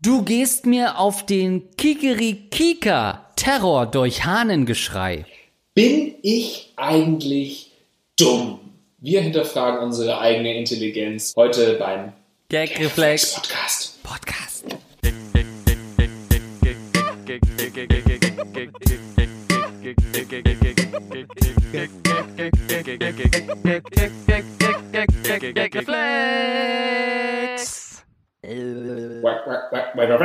Du gehst mir auf den Kikerikika, Terror durch Hahnengeschrei. Bin ich eigentlich dumm? Wir hinterfragen unsere eigene Intelligenz heute beim Gagreflex Podcast. Podcast. Gagreflex.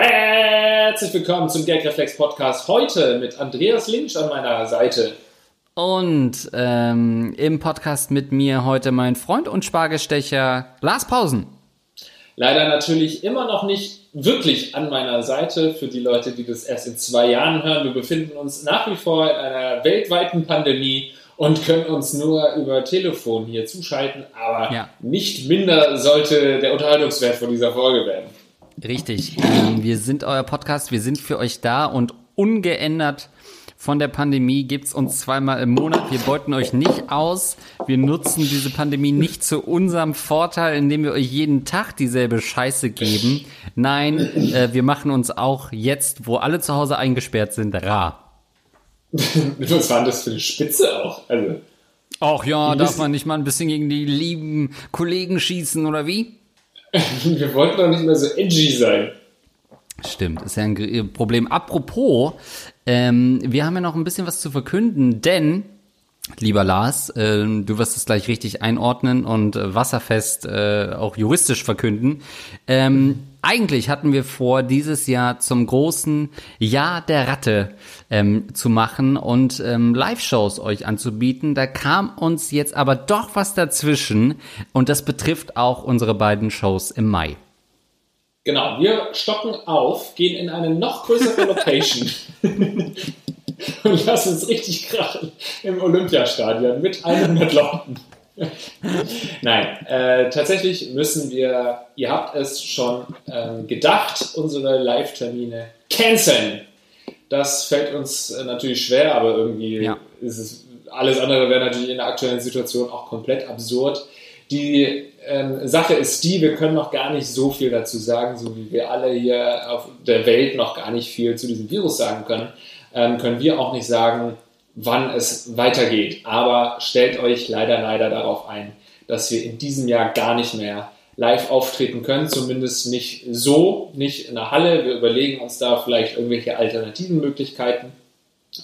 Herzlich willkommen zum Gagreflex Podcast. Heute mit Andreas Lynch an meiner Seite. Und ähm, im Podcast mit mir heute mein Freund und Spargelstecher Lars Pausen. Leider natürlich immer noch nicht wirklich an meiner Seite für die Leute, die das erst in zwei Jahren hören. Wir befinden uns nach wie vor in einer weltweiten Pandemie und können uns nur über Telefon hier zuschalten, aber Ja. nicht minder sollte der Unterhaltungswert von dieser Folge werden. Richtig. Ähm, wir sind euer Podcast, wir sind für euch da und ungeändert von der Pandemie gibt's uns zweimal im Monat. Wir beuten euch nicht aus. Wir nutzen diese Pandemie nicht zu unserem Vorteil, indem wir euch jeden Tag dieselbe Scheiße geben. Nein, äh, wir machen uns auch jetzt, wo alle zu Hause eingesperrt sind, rar. Was war denn das für eine Spitze auch? Also, Ach ja, Die darf man nicht mal ein bisschen gegen die lieben Kollegen schießen oder wie? wir wollten doch nicht mehr so edgy sein. Stimmt, ist ja ein Problem. Apropos, ähm, wir haben ja noch ein bisschen was zu verkünden, denn, lieber Lars, ähm, du wirst es gleich richtig einordnen und äh, wasserfest äh, auch juristisch verkünden. Ähm, eigentlich hatten wir vor, dieses Jahr zum großen Jahr der Ratte ähm, zu machen und ähm, Live-Shows euch anzubieten. Da kam uns jetzt aber doch was dazwischen und das betrifft auch unsere beiden Shows im Mai. Genau, wir stocken auf, gehen in eine noch größere Location und lassen es richtig krachen im Olympiastadion mit 100 Leuten. Nein, äh, tatsächlich müssen wir, ihr habt es schon ähm, gedacht, unsere Live-Termine canceln. Das fällt uns äh, natürlich schwer, aber irgendwie Ja. ist es, alles andere wäre natürlich in der aktuellen Situation auch komplett absurd. Die ähm, Sache ist die, wir können noch gar nicht so viel dazu sagen, so wie wir alle hier auf der Welt noch gar nicht viel zu diesem Virus sagen können, ähm, können wir auch nicht sagen, wann es weitergeht. Aber stellt euch leider, leider darauf ein, dass wir in diesem Jahr gar nicht mehr live auftreten können, zumindest nicht so, nicht in der Halle. Wir überlegen uns da vielleicht irgendwelche alternativen Möglichkeiten,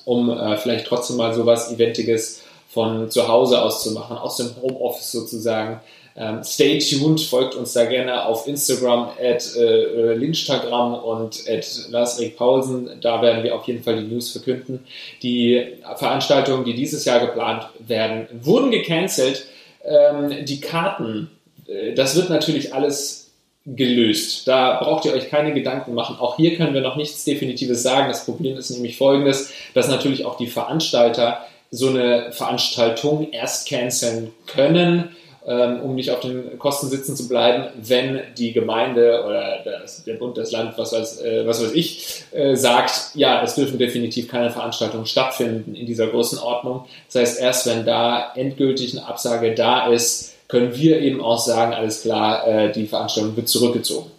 um äh, vielleicht trotzdem mal sowas Eventiges von zu Hause aus zu machen, aus dem Homeoffice sozusagen. Ähm, stay tuned, folgt uns da gerne auf Instagram at äh, Linstagram und at Lars Erik Paulsen. Da werden wir auf jeden Fall die News verkünden. Die Veranstaltungen, die dieses Jahr geplant werden, wurden gecancelt. Ähm, die Karten, äh, das wird natürlich alles gelöst. Da braucht ihr euch keine Gedanken machen. Auch hier können wir noch nichts Definitives sagen. Das Problem ist nämlich folgendes, dass natürlich auch die Veranstalter so eine Veranstaltung erst canceln können, um nicht auf den Kosten sitzen zu bleiben, wenn die Gemeinde oder das, der Bund, das Land, was weiß, äh, was weiß ich, äh, sagt, ja, es dürfen definitiv keine Veranstaltungen stattfinden in dieser Größenordnung. Das heißt, erst wenn da endgültig eine Absage da ist, können wir eben auch sagen, alles klar, äh, die Veranstaltung wird zurückgezogen.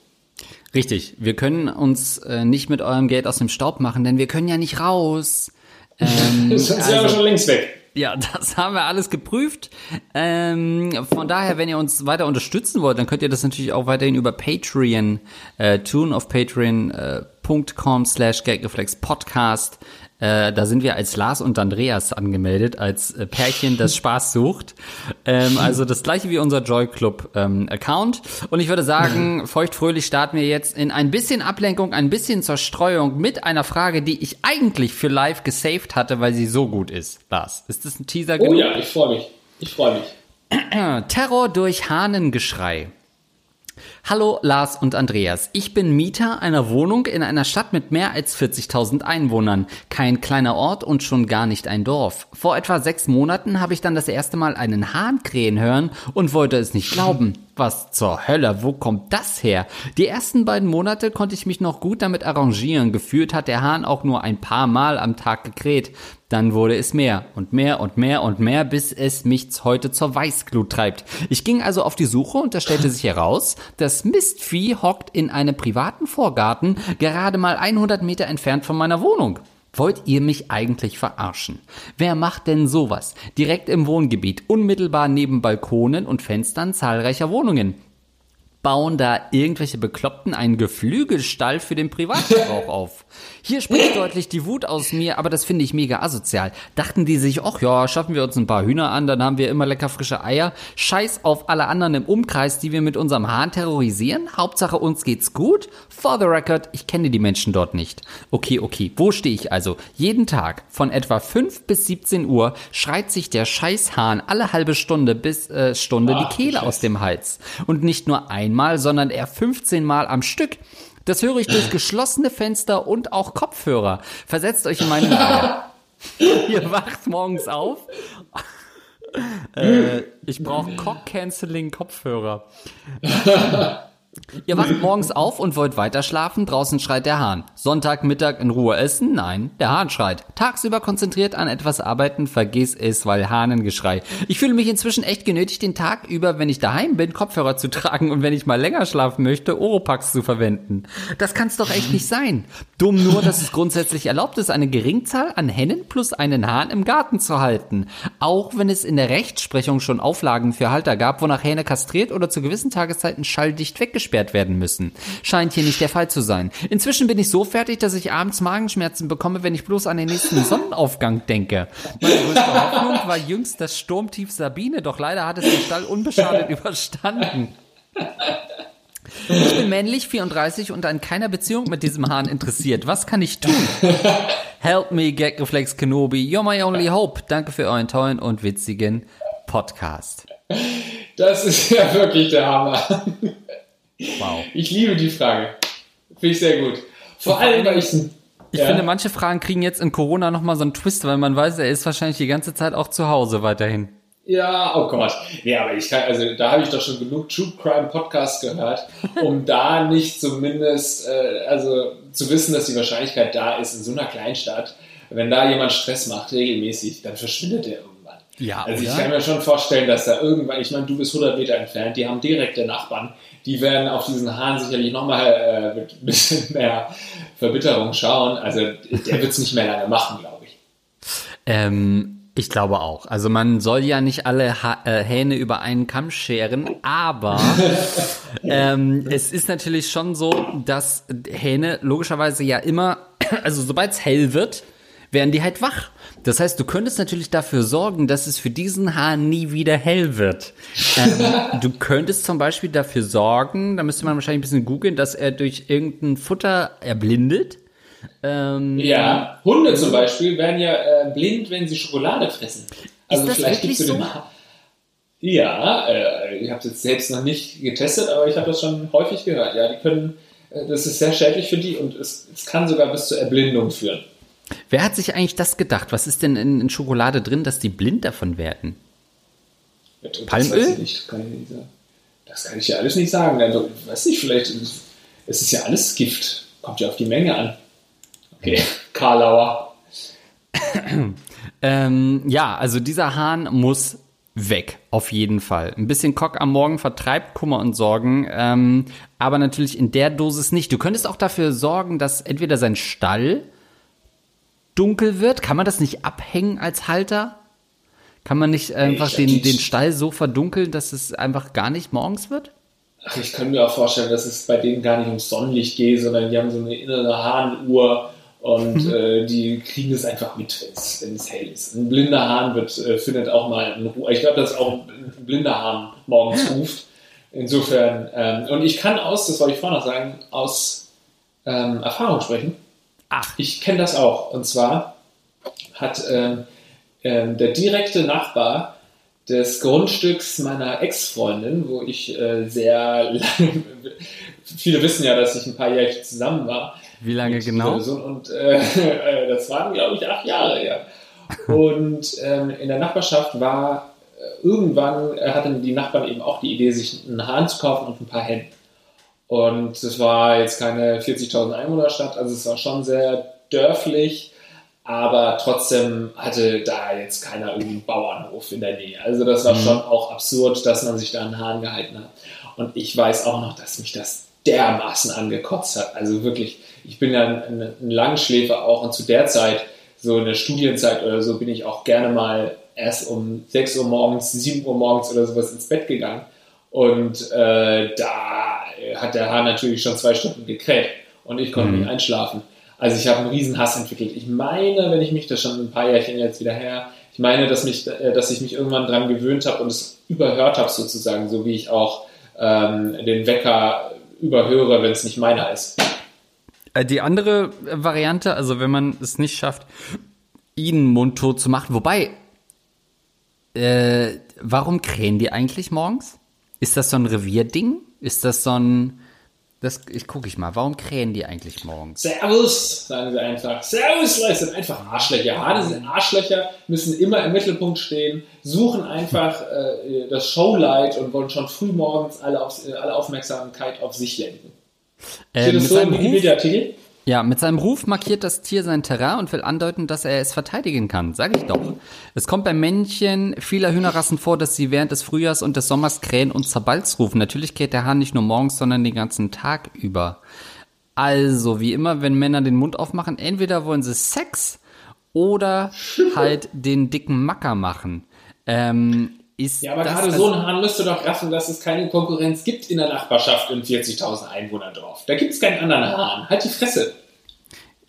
Richtig, wir können uns äh, nicht mit eurem Geld aus dem Staub machen, denn wir können ja nicht raus. Ähm, Das ist ja also- schon längst weg. Ja, das haben wir alles geprüft. Ähm, von daher, wenn ihr uns weiter unterstützen wollt, dann könnt ihr das natürlich auch weiterhin über Patreon äh, tun, auf patreon.com slash gagreflexpodcast. Äh, da sind wir als Lars und Andreas angemeldet, als äh, Pärchen, das Spaß sucht. Ähm, also das gleiche wie unser Joy Club ähm, Account. Und ich würde sagen, feuchtfröhlich starten wir jetzt in ein bisschen Ablenkung, ein bisschen Zerstreuung mit einer Frage, die ich eigentlich für live gesaved hatte, weil sie so gut ist. Lars, ist das ein Teaser Oh genug? ja, ich freue mich. Ich freue mich. Terror durch Hahnengeschrei. Hallo Lars und Andreas. Ich bin Mieter einer Wohnung in einer Stadt mit mehr als 40.000 Einwohnern. Kein kleiner Ort und schon gar nicht ein Dorf. Vor etwa sechs Monaten habe ich dann das erste Mal einen Hahn krähen hören und wollte es nicht glauben. was zur Hölle, wo kommt das her? Die ersten beiden Monate konnte ich mich noch gut damit arrangieren. Gefühlt hat der Hahn auch nur ein paar Mal am Tag gekräht. Dann wurde es mehr und mehr und mehr und mehr, bis es mich heute zur Weißglut treibt. Ich ging also auf die Suche und da stellte sich heraus, das Mistvieh hockt in einem privaten Vorgarten, gerade mal 100 Meter entfernt von meiner Wohnung. Wollt ihr mich eigentlich verarschen? Wer macht denn sowas? Direkt im Wohngebiet, unmittelbar neben Balkonen und Fenstern zahlreicher Wohnungen bauen da irgendwelche Bekloppten einen Geflügelstall für den Privatgebrauch auf. Hier spricht deutlich die Wut aus mir, aber das finde ich mega asozial. Dachten die sich, ach ja, schaffen wir uns ein paar Hühner an, dann haben wir immer lecker frische Eier. Scheiß auf alle anderen im Umkreis, die wir mit unserem Hahn terrorisieren. Hauptsache uns geht's gut. For the record, ich kenne die Menschen dort nicht. Okay, okay, wo stehe ich also? Jeden Tag von etwa 5 bis 17 Uhr schreit sich der Scheißhahn alle halbe Stunde bis äh, Stunde ach, die Kehle aus dem Hals. Und nicht nur ein einmal, sondern eher 15 Mal am Stück. Das höre ich durch geschlossene Fenster und auch Kopfhörer. Versetzt euch in meine Lage. Ihr wacht morgens auf. äh, ich brauche Cock-Canceling-Kopfhörer. Ihr wacht morgens auf und wollt weiter schlafen, draußen schreit der Hahn. Sonntagmittag in Ruhe essen? Nein, der Hahn schreit. Tagsüber konzentriert an etwas arbeiten, vergiss es, weil Hahnengeschrei. Ich fühle mich inzwischen echt genötigt, den Tag über, wenn ich daheim bin, Kopfhörer zu tragen und wenn ich mal länger schlafen möchte, Oropax zu verwenden. Das kann's doch echt nicht sein. Dumm nur, dass es grundsätzlich erlaubt ist, eine Geringzahl an Hennen plus einen Hahn im Garten zu halten. Auch wenn es in der Rechtsprechung schon Auflagen für Halter gab, wonach Hähne kastriert oder zu gewissen Tageszeiten schalldicht weggeschickt weggesperrt werden müssen. Scheint hier nicht der Fall zu sein. Inzwischen bin ich so fertig, dass ich abends Magenschmerzen bekomme, wenn ich bloß an den nächsten Sonnenaufgang denke. Meine größte Hoffnung war jüngst das Sturmtief Sabine, doch leider hat es den Stall unbeschadet überstanden. Ich bin männlich, 34 und an keiner Beziehung mit diesem Hahn interessiert. Was kann ich tun? Help me, Gagreflex Kenobi. You're my only hope. Danke für euren tollen und witzigen Podcast. Das ist ja wirklich der Hammer. Wow. Ich liebe die Frage. Finde ich sehr gut. Vor allem, weil ich ich ja. finde, manche Fragen kriegen jetzt in Corona nochmal so einen Twist, weil man weiß, er ist wahrscheinlich die ganze Zeit auch zu Hause weiterhin. Ja, oh Gott. Ja, aber ich kann, also da habe ich doch schon genug True Crime Podcasts gehört, um da nicht zumindest, äh, also zu wissen, dass die Wahrscheinlichkeit da ist in so einer Kleinstadt, wenn da jemand Stress macht, regelmäßig, dann verschwindet der irgendwann. Ja, also oder? ich kann mir schon vorstellen, dass da irgendwann, ich meine, du bist 100 Meter entfernt, die haben direkte Nachbarn, die werden auf diesen Hahn sicherlich nochmal äh, mit ein bisschen mehr Verbitterung schauen. Also der wird es nicht mehr lange machen, glaube ich. Ähm, ich glaube auch. Also man soll ja nicht alle ha äh, Hähne über einen Kamm scheren, aber ähm, es ist natürlich schon so, dass Hähne logischerweise ja immer, also sobald es hell wird, werden die halt wach. Das heißt, du könntest natürlich dafür sorgen, dass es für diesen Hahn nie wieder hell wird. Ähm, du könntest zum Beispiel dafür sorgen, da müsste man wahrscheinlich ein bisschen googeln, dass er durch irgendein Futter erblindet. Ähm, ja, Hunde zum Beispiel werden ja äh, blind, wenn sie Schokolade fressen. Also ist das vielleicht wirklich so? Ja, äh, ich habe es jetzt selbst noch nicht getestet, aber ich habe das schon häufig gehört. Ja, die können, äh, das ist sehr schädlich für die und es, es kann sogar bis zur Erblindung führen. Wer hat sich eigentlich das gedacht? Was ist denn in, in Schokolade drin, dass die blind davon werden? Ja, Palmöl? Das, kann ich, das kann ich ja alles nicht sagen. Also, ich weiß nicht, vielleicht ist es ja alles Gift. Kommt ja auf die Menge an. Okay, Karlauer. ähm, ja, also dieser Hahn muss weg, auf jeden Fall. Ein bisschen Kock am Morgen vertreibt Kummer und Sorgen, ähm, aber natürlich in der Dosis nicht. Du könntest auch dafür sorgen, dass entweder sein Stall dunkel wird? Kann man das nicht abhängen als Halter? Kann man nicht einfach den, den Stall so verdunkeln, dass es einfach gar nicht morgens wird? Ach, ich kann mir auch vorstellen, dass es bei denen gar nicht ums Sonnenlicht geht, sondern die haben so eine innere Hahnuhr und mhm. äh, die kriegen es einfach mit, wenn es hell ist. Ein blinder Hahn wird, äh, findet auch mal eine Ruhe. Ich glaube, dass auch ein blinder Hahn morgens ruft. Insofern, ähm, und ich kann aus, das wollte ich vorhin noch sagen, aus ähm, Erfahrung sprechen. Ach. Ich kenne das auch. Und zwar hat ähm, ähm, der direkte Nachbar des Grundstücks meiner Ex-Freundin, wo ich äh, sehr lange, viele wissen ja, dass ich ein paar Jahre zusammen war. Wie lange genau? Und äh, äh, das waren, glaube ich, acht Jahre, ja. Und ähm, in der Nachbarschaft war irgendwann hatten die Nachbarn eben auch die Idee, sich einen Hahn zu kaufen und ein paar Hennen. Und es war jetzt keine 40.000 Einwohnerstadt, also es war schon sehr dörflich, aber trotzdem hatte da jetzt keiner irgendwie einen Bauernhof in der Nähe. Also das war mhm. schon auch absurd, dass man sich da einen Hahn gehalten hat. Und ich weiß auch noch, dass mich das dermaßen angekotzt hat. Also wirklich, ich bin ja ein, ein Langschläfer auch und zu der Zeit, so in der Studienzeit oder so, bin ich auch gerne mal erst um 6 Uhr morgens, 7 Uhr morgens oder sowas ins Bett gegangen. Und äh, da hat der Hahn natürlich schon zwei Stunden gekräht und ich konnte mhm. nicht einschlafen. Also ich habe einen riesen Hass entwickelt. Ich meine, wenn ich mich das schon ein paar Jährchen jetzt wieder her, ich meine, dass, mich, äh, dass ich mich irgendwann dran gewöhnt habe und es überhört habe sozusagen, so wie ich auch ähm, den Wecker überhöre, wenn es nicht meiner ist. Äh, die andere Variante, also wenn man es nicht schafft, ihn mundtot zu machen, wobei, äh, warum krähen die eigentlich morgens? Ist das so ein Revierding? Ist das so ein, das, ich gucke ich mal, warum krähen die eigentlich morgens? Servus, sagen sie einfach. Servus, Leute, sind einfach Arschlöcher. Hade sind Arschlöcher, müssen immer im Mittelpunkt stehen, suchen einfach äh, das Showlight und wollen schon früh morgens alle, auf, alle Aufmerksamkeit auf sich lenken. Äh, Steht das so im Wikipedia-Artikel? Ja, mit seinem Ruf markiert das Tier sein Terrain und will andeuten, dass er es verteidigen kann, sage ich doch. Es kommt bei Männchen vieler Hühnerrassen vor, dass sie während des Frühjahrs und des Sommers krähen und Zabalz rufen. Natürlich kräht der Hahn nicht nur morgens, sondern den ganzen Tag über. Also, wie immer, wenn Männer den Mund aufmachen, entweder wollen sie Sex oder halt den dicken Macker machen. Ähm, ist ja, aber gerade so ein Hahn müsste doch raffen, dass es keine Konkurrenz gibt in der Nachbarschaft in 40.000 Einwohnerdorf. Da gibt es keinen anderen Hahn. Halt die Fresse.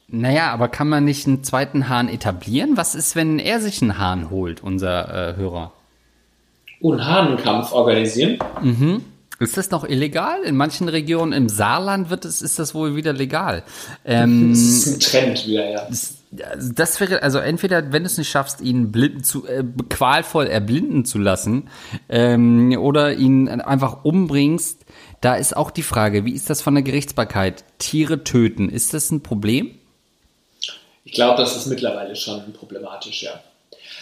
Naja, aber kann man nicht einen zweiten Hahn etablieren? Was ist, wenn er sich einen Hahn holt, unser äh, Hörer? Oh, einen Hahnenkampf organisieren? Mhm. Ist das noch illegal? In manchen Regionen im Saarland wird es, ist das wohl wieder legal. Ähm, das ist ein Trend wieder, ja. Das, das wäre, also entweder, wenn du es nicht schaffst, ihn blind zu, äh, qualvoll erblinden zu lassen, ähm, oder ihn einfach umbringst, da ist auch die Frage, wie ist das von der Gerichtsbarkeit? Tiere töten, ist das ein Problem? Ich glaube, das ist mittlerweile schon problematisch, ja.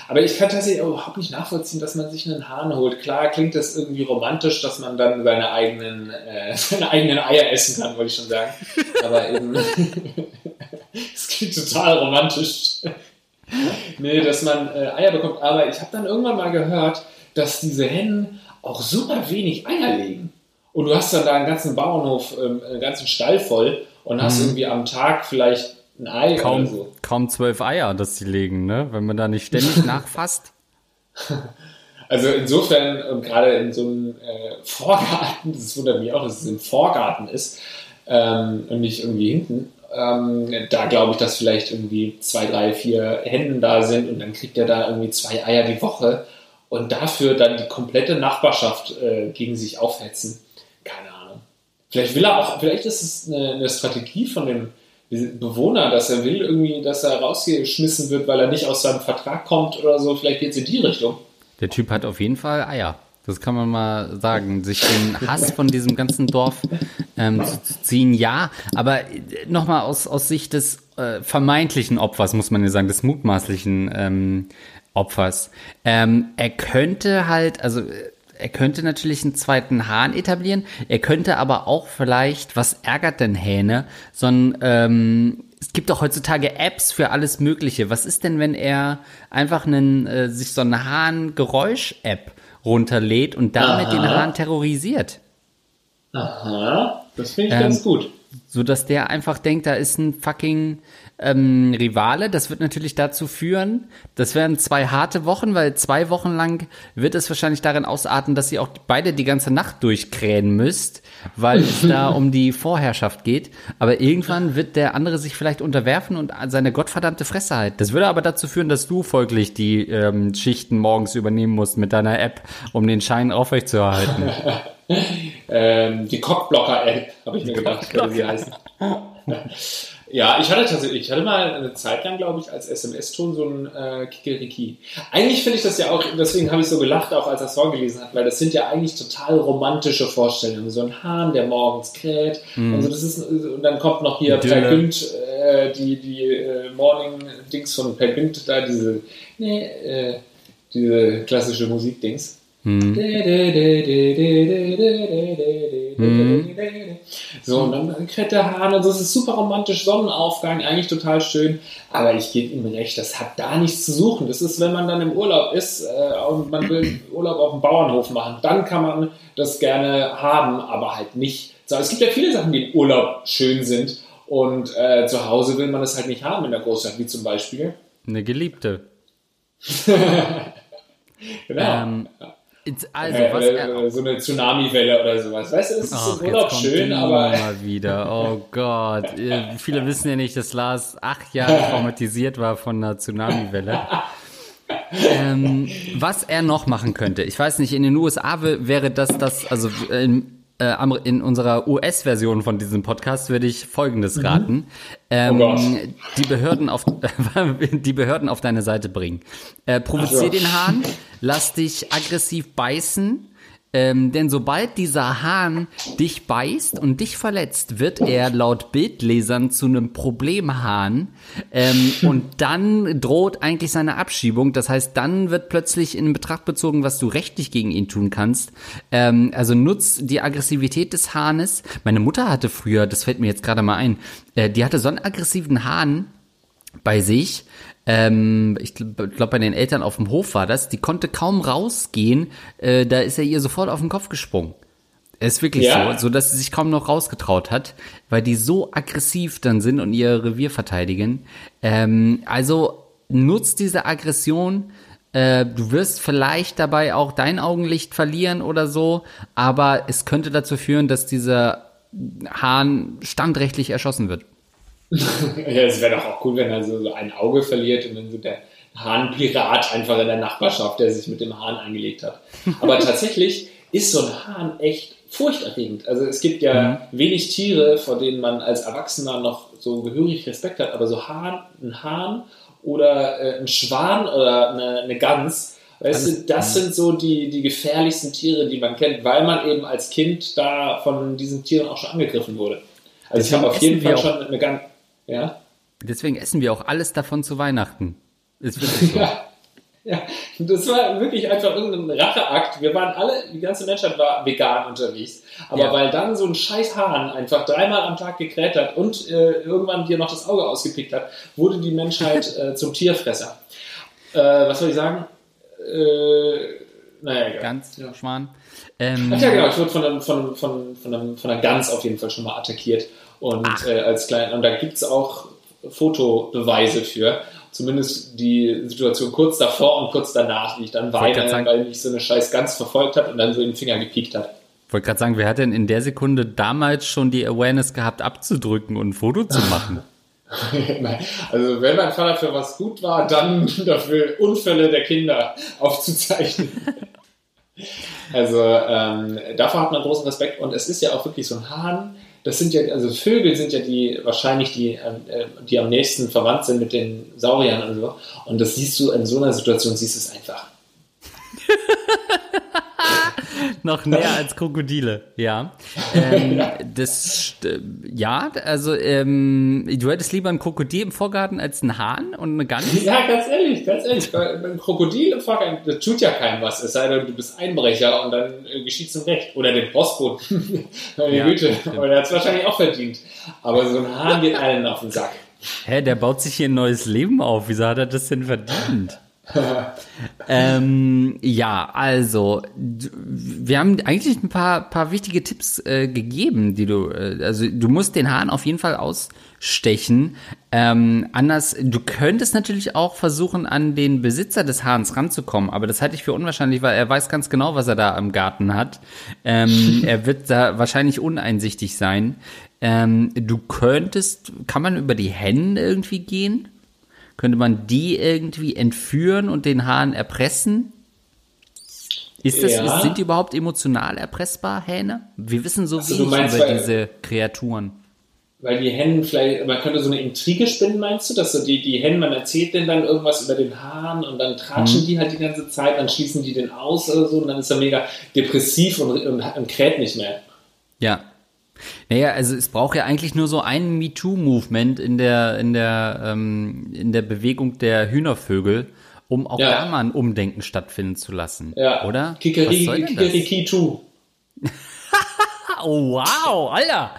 Aber ich kann tatsächlich überhaupt nicht nachvollziehen, dass man sich einen Hahn holt. Klar klingt das irgendwie romantisch, dass man dann seine eigenen, äh, seine eigenen Eier essen kann, wollte ich schon sagen. Aber eben, es klingt total romantisch. nee, dass man äh, Eier bekommt. Aber ich habe dann irgendwann mal gehört, dass diese Hennen auch super wenig Eier legen. Und du hast dann da einen ganzen Bauernhof, ähm, einen ganzen Stall voll und hast mhm. irgendwie am Tag vielleicht ein Ei kaum, oder so. Kaum zwölf Eier, dass sie legen, ne? Wenn man da nicht ständig nachfasst. Also insofern, und gerade in so einem äh, Vorgarten, das wundert mich auch, dass es im Vorgarten ist ähm, und nicht irgendwie hinten, ähm, da glaube ich, dass vielleicht irgendwie zwei, drei, vier Hennen da sind und dann kriegt er da irgendwie zwei Eier die Woche und dafür dann die komplette Nachbarschaft äh, gegen sich aufhetzen. Keine Ahnung. Vielleicht will er auch, vielleicht ist es eine, eine Strategie von dem Bewohner, dass er will irgendwie, dass er rausgeschmissen wird, weil er nicht aus seinem Vertrag kommt oder so. Vielleicht geht es in die Richtung. Der Typ hat auf jeden Fall Eier. Das kann man mal sagen. Sich den Hass von diesem ganzen Dorf ähm, zu ziehen, ja. Aber äh, nochmal aus, aus Sicht des äh, vermeintlichen Opfers, muss man ja sagen, des mutmaßlichen ähm, Opfers. Ähm, er könnte halt, also äh, er könnte natürlich einen zweiten Hahn etablieren. Er könnte aber auch vielleicht, was ärgert denn Hähne, so ein, ähm, es gibt doch heutzutage Apps für alles Mögliche. Was ist denn, wenn er einfach einen, äh, sich so eine Hahn-Geräusch-App runterlädt und damit Aha. den Hahn terrorisiert? Aha, das finde ich ähm, ganz gut. So dass der einfach denkt, da ist ein fucking ähm, Rivale. Das wird natürlich dazu führen, das werden zwei harte Wochen, weil zwei Wochen lang wird es wahrscheinlich darin ausarten, dass ihr auch beide die ganze Nacht durchkrähen müsst, weil es da um die Vorherrschaft geht. Aber irgendwann wird der andere sich vielleicht unterwerfen und seine gottverdammte Fresse halten. Das würde aber dazu führen, dass du folglich die ähm, Schichten morgens übernehmen musst mit deiner App, um den Schein aufrechtzuerhalten. ähm, die Cockblocker-App, habe ich mir gedacht, würde sie heißen. Ja, ich hatte tatsächlich, ich hatte mal eine Zeit lang, glaube ich, als SMS-Ton so ein äh, Kikeriki. Eigentlich finde ich das ja auch, deswegen habe ich so gelacht, auch als er es vorgelesen hat, weil das sind ja eigentlich total romantische Vorstellungen. So ein Hahn, der morgens kräht mm. und so, das ist, und dann kommt noch hier Per Günd, äh, die, die äh, Morning-Dings von Per Günd da, diese, nee, äh, Diese klassische Musikdings. Hm. So, und dann kräht der Hahn und so, es ist super romantisch, Sonnenaufgang, eigentlich total schön. Aber ich gebe ihm recht, das hat da nichts zu suchen. Das ist, wenn man dann im Urlaub ist äh, und man will Urlaub auf dem Bauernhof machen, dann kann man das gerne haben, aber halt nicht. So, es gibt ja viele Sachen, die im Urlaub schön sind und äh, zu Hause will man das halt nicht haben in der Großstadt, wie zum Beispiel. Eine Geliebte. Genau. Ähm, also, äh, was äh, so eine Tsunami-Welle oder sowas. Weißt du, es ist Ach, im jetzt Urlaub kommt schön, aber. Nummer wieder. Oh Gott. Äh, Viele wissen ja nicht, dass Lars acht Jahre traumatisiert war von einer Tsunami-Welle. ähm, was er noch machen könnte, ich weiß nicht, in den USA wäre das das, also in, äh, in unserer US-Version von diesem Podcast würde ich Folgendes raten. Ähm, Oh die Behörden auf die Behörden auf deine Seite bringen. Äh, provozier Ach so. den Hahn, lass dich aggressiv beißen, ähm, denn sobald dieser Hahn dich beißt und dich verletzt, wird er laut Bildlesern zu einem Problemhahn ähm, und dann droht eigentlich seine Abschiebung. Das heißt, dann wird plötzlich in Betracht bezogen, was du rechtlich gegen ihn tun kannst. Ähm, also nutz die Aggressivität des Hahnes. Meine Mutter hatte früher, das fällt mir jetzt gerade mal ein, äh, die hatte so einen aggressiven Hahn bei sich. Ähm, ich glaube, bei den Eltern auf dem Hof war das. Die konnte kaum rausgehen. Äh, da ist er ihr sofort auf den Kopf gesprungen. Es ist wirklich Ja. so, so dass sie sich kaum noch rausgetraut hat, weil die so aggressiv dann sind und ihr Revier verteidigen. Ähm, also nutzt diese Aggression. Äh, du wirst vielleicht dabei auch dein Augenlicht verlieren oder so, aber es könnte dazu führen, dass dieser Hahn standrechtlich erschossen wird. Ja, es wäre doch auch cool, wenn er so, so ein Auge verliert und dann so der Hahnpirat einfach in der Nachbarschaft, der sich mit dem Hahn eingelegt hat. Aber tatsächlich ist so ein Hahn echt furchterregend. Also es gibt ja wenig Tiere, vor denen man als Erwachsener noch so gehörig Respekt hat, aber so Hahn, ein Hahn oder äh, ein Schwan oder eine, eine Gans, weißt du, das sind so die, die gefährlichsten Tiere, die man kennt, weil man eben als Kind da von diesen Tieren auch schon angegriffen wurde. Also ich Deswegen habe auf jeden Fall schon eine Gans, ja. Deswegen essen wir auch alles davon zu Weihnachten. Ist wirklich so. Ja, ja, das war wirklich einfach irgendein Racheakt. Wir waren alle, die ganze Menschheit war vegan unterwegs. Aber Ja. weil dann so ein scheiß Hahn einfach dreimal am Tag gekräht hat und äh, irgendwann dir noch das Auge ausgepickt hat, wurde die Menschheit äh, zum Tierfresser. Äh, was soll ich sagen? Äh, naja, egal. Ganz Ja. Schwan. Ähm, Ach ja, genau, ich wurde von, einem, von, einem, von, von, einem, von einer Gans auf jeden Fall schon mal attackiert. Und äh, als klein, und da gibt es auch Fotobeweise für. Zumindest die Situation kurz davor und kurz danach, wie ich dann weine, sagen- weil mich so eine scheiß Gans verfolgt hat und dann so den Finger gepiekt hat. wollte gerade sagen, wer hat denn in der Sekunde damals schon die Awareness gehabt, abzudrücken und ein Foto zu machen? Nein, also wenn mein Vater für was gut war, dann dafür Unfälle der Kinder aufzuzeichnen. Also ähm, davor hat man großen Respekt und es ist ja auch wirklich so ein Hahn. Das sind ja, also Vögel sind ja die wahrscheinlich die, ähm, äh, die am nächsten verwandt sind mit den Sauriern und so. Und das siehst du in so einer Situation, siehst du es einfach. Noch näher als Krokodile, ja. Ähm, das, ja, also ähm, du hättest lieber ein Krokodil im Vorgarten als einen Hahn und eine Gans? Ja, ganz ehrlich, ganz ehrlich. Beim Krokodil im Vorgang, das tut ja keinem was. Es sei denn, du bist Einbrecher und dann äh, geschieht zum Recht. Oder den Postboten. Meine Ja, Güte. der hat es wahrscheinlich auch verdient. Aber so ein Hahn geht allen auf den Sack. Hä, der baut sich hier ein neues Leben auf. Wieso hat er das denn verdient? ähm, ja, also wir haben eigentlich ein paar, paar wichtige Tipps äh, gegeben, die du, äh, also du musst den Hahn auf jeden Fall ausstechen. Ähm, anders, du könntest natürlich auch versuchen, an den Besitzer des Hahns ranzukommen, aber das halte ich für unwahrscheinlich, weil er weiß ganz genau, was er da im Garten hat. Ähm, er wird da wahrscheinlich uneinsichtig sein. Ähm, du könntest, kann man über die Hennen irgendwie gehen? Könnte man die irgendwie entführen und den Hahn erpressen? Ist das, Ja. ist, sind die überhaupt emotional erpressbar, Hähne? Wir wissen so Ach so, du wenig meinst, über weil- diese Kreaturen. Weil die Hennen vielleicht, man könnte so eine Intrige spinnen, meinst du? Dass so die, die Hennen, man erzählt denen dann irgendwas über den Hahn und dann tratschen die halt die ganze Zeit, dann schließen die den aus oder so und dann ist er mega depressiv und, und, und kräht nicht mehr. Ja. Naja, also es braucht ja eigentlich nur so ein MeToo-Movement in der, in der, ähm, in der Bewegung der Hühnervögel um auch Ja. da mal ein Umdenken stattfinden zu lassen. Ja. Oder? Was Kikeri, soll denn das? Kikeriki 2. Oh, wow, Alter.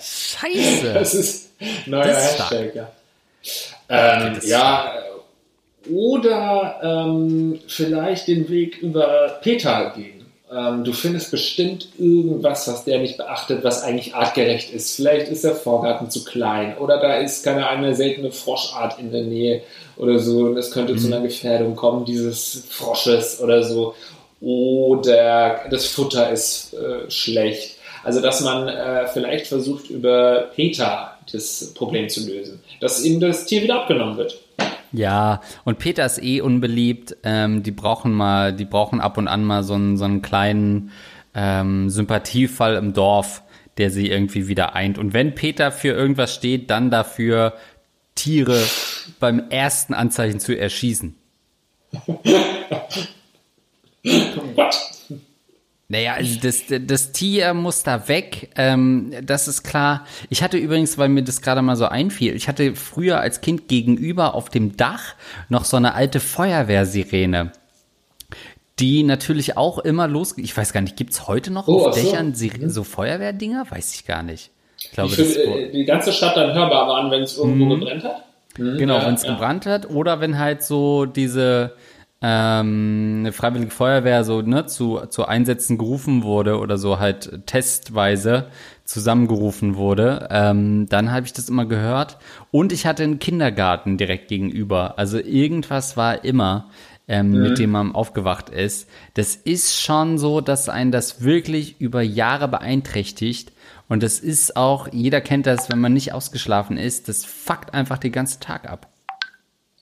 Scheiße. Das ist neuer Das ist. Hashtag, ja. Ähm, ja, oder ähm, vielleicht den Weg über Peter gehen. Ähm, du findest bestimmt irgendwas, was der nicht beachtet, was eigentlich artgerecht ist. Vielleicht ist der Vorgarten zu klein oder da ist keine eine seltene Froschart in der Nähe oder so und es könnte zu einer Gefährdung kommen dieses Frosches oder so. Oder das Futter ist äh, schlecht. Also, dass man äh, vielleicht versucht, über Peter das Problem zu lösen. Dass ihm das Tier wieder abgenommen wird. Ja, und Peter ist eh unbeliebt. Ähm, die brauchen mal, die brauchen ab und an mal so einen, so einen kleinen ähm, Sympathiefall im Dorf, der sie irgendwie wieder eint. Und wenn Peter für irgendwas steht, dann dafür, Tiere beim ersten Anzeichen zu erschießen. What? Naja, also das, das Tier muss da weg, ähm, das ist klar. Ich hatte übrigens, weil mir das gerade mal so einfiel, ich hatte früher als Kind gegenüber auf dem Dach noch so eine alte Feuerwehrsirene, die natürlich auch immer los. Ich weiß gar nicht, gibt's heute noch Oh, auf so. Dächern Sire- so Feuerwehrdinger? Weiß ich gar nicht. Ich glaube, Ich das finde, äh, die ganze Stadt dann hörbar waren, wenn es irgendwo gebrennt hat. Genau, Ja, wenn es ja. gebrannt hat oder wenn halt so diese ähm, eine freiwillige Feuerwehr so ne, zu, zu Einsätzen gerufen wurde oder so halt testweise zusammengerufen wurde, ähm, dann habe ich das immer gehört. Und ich hatte einen Kindergarten direkt gegenüber. Also irgendwas war immer, ähm, mit dem man aufgewacht ist. Das ist schon so, dass einen das wirklich über Jahre beeinträchtigt. Und das ist auch, jeder kennt das, wenn man nicht ausgeschlafen ist, das fuckt einfach den ganzen Tag ab.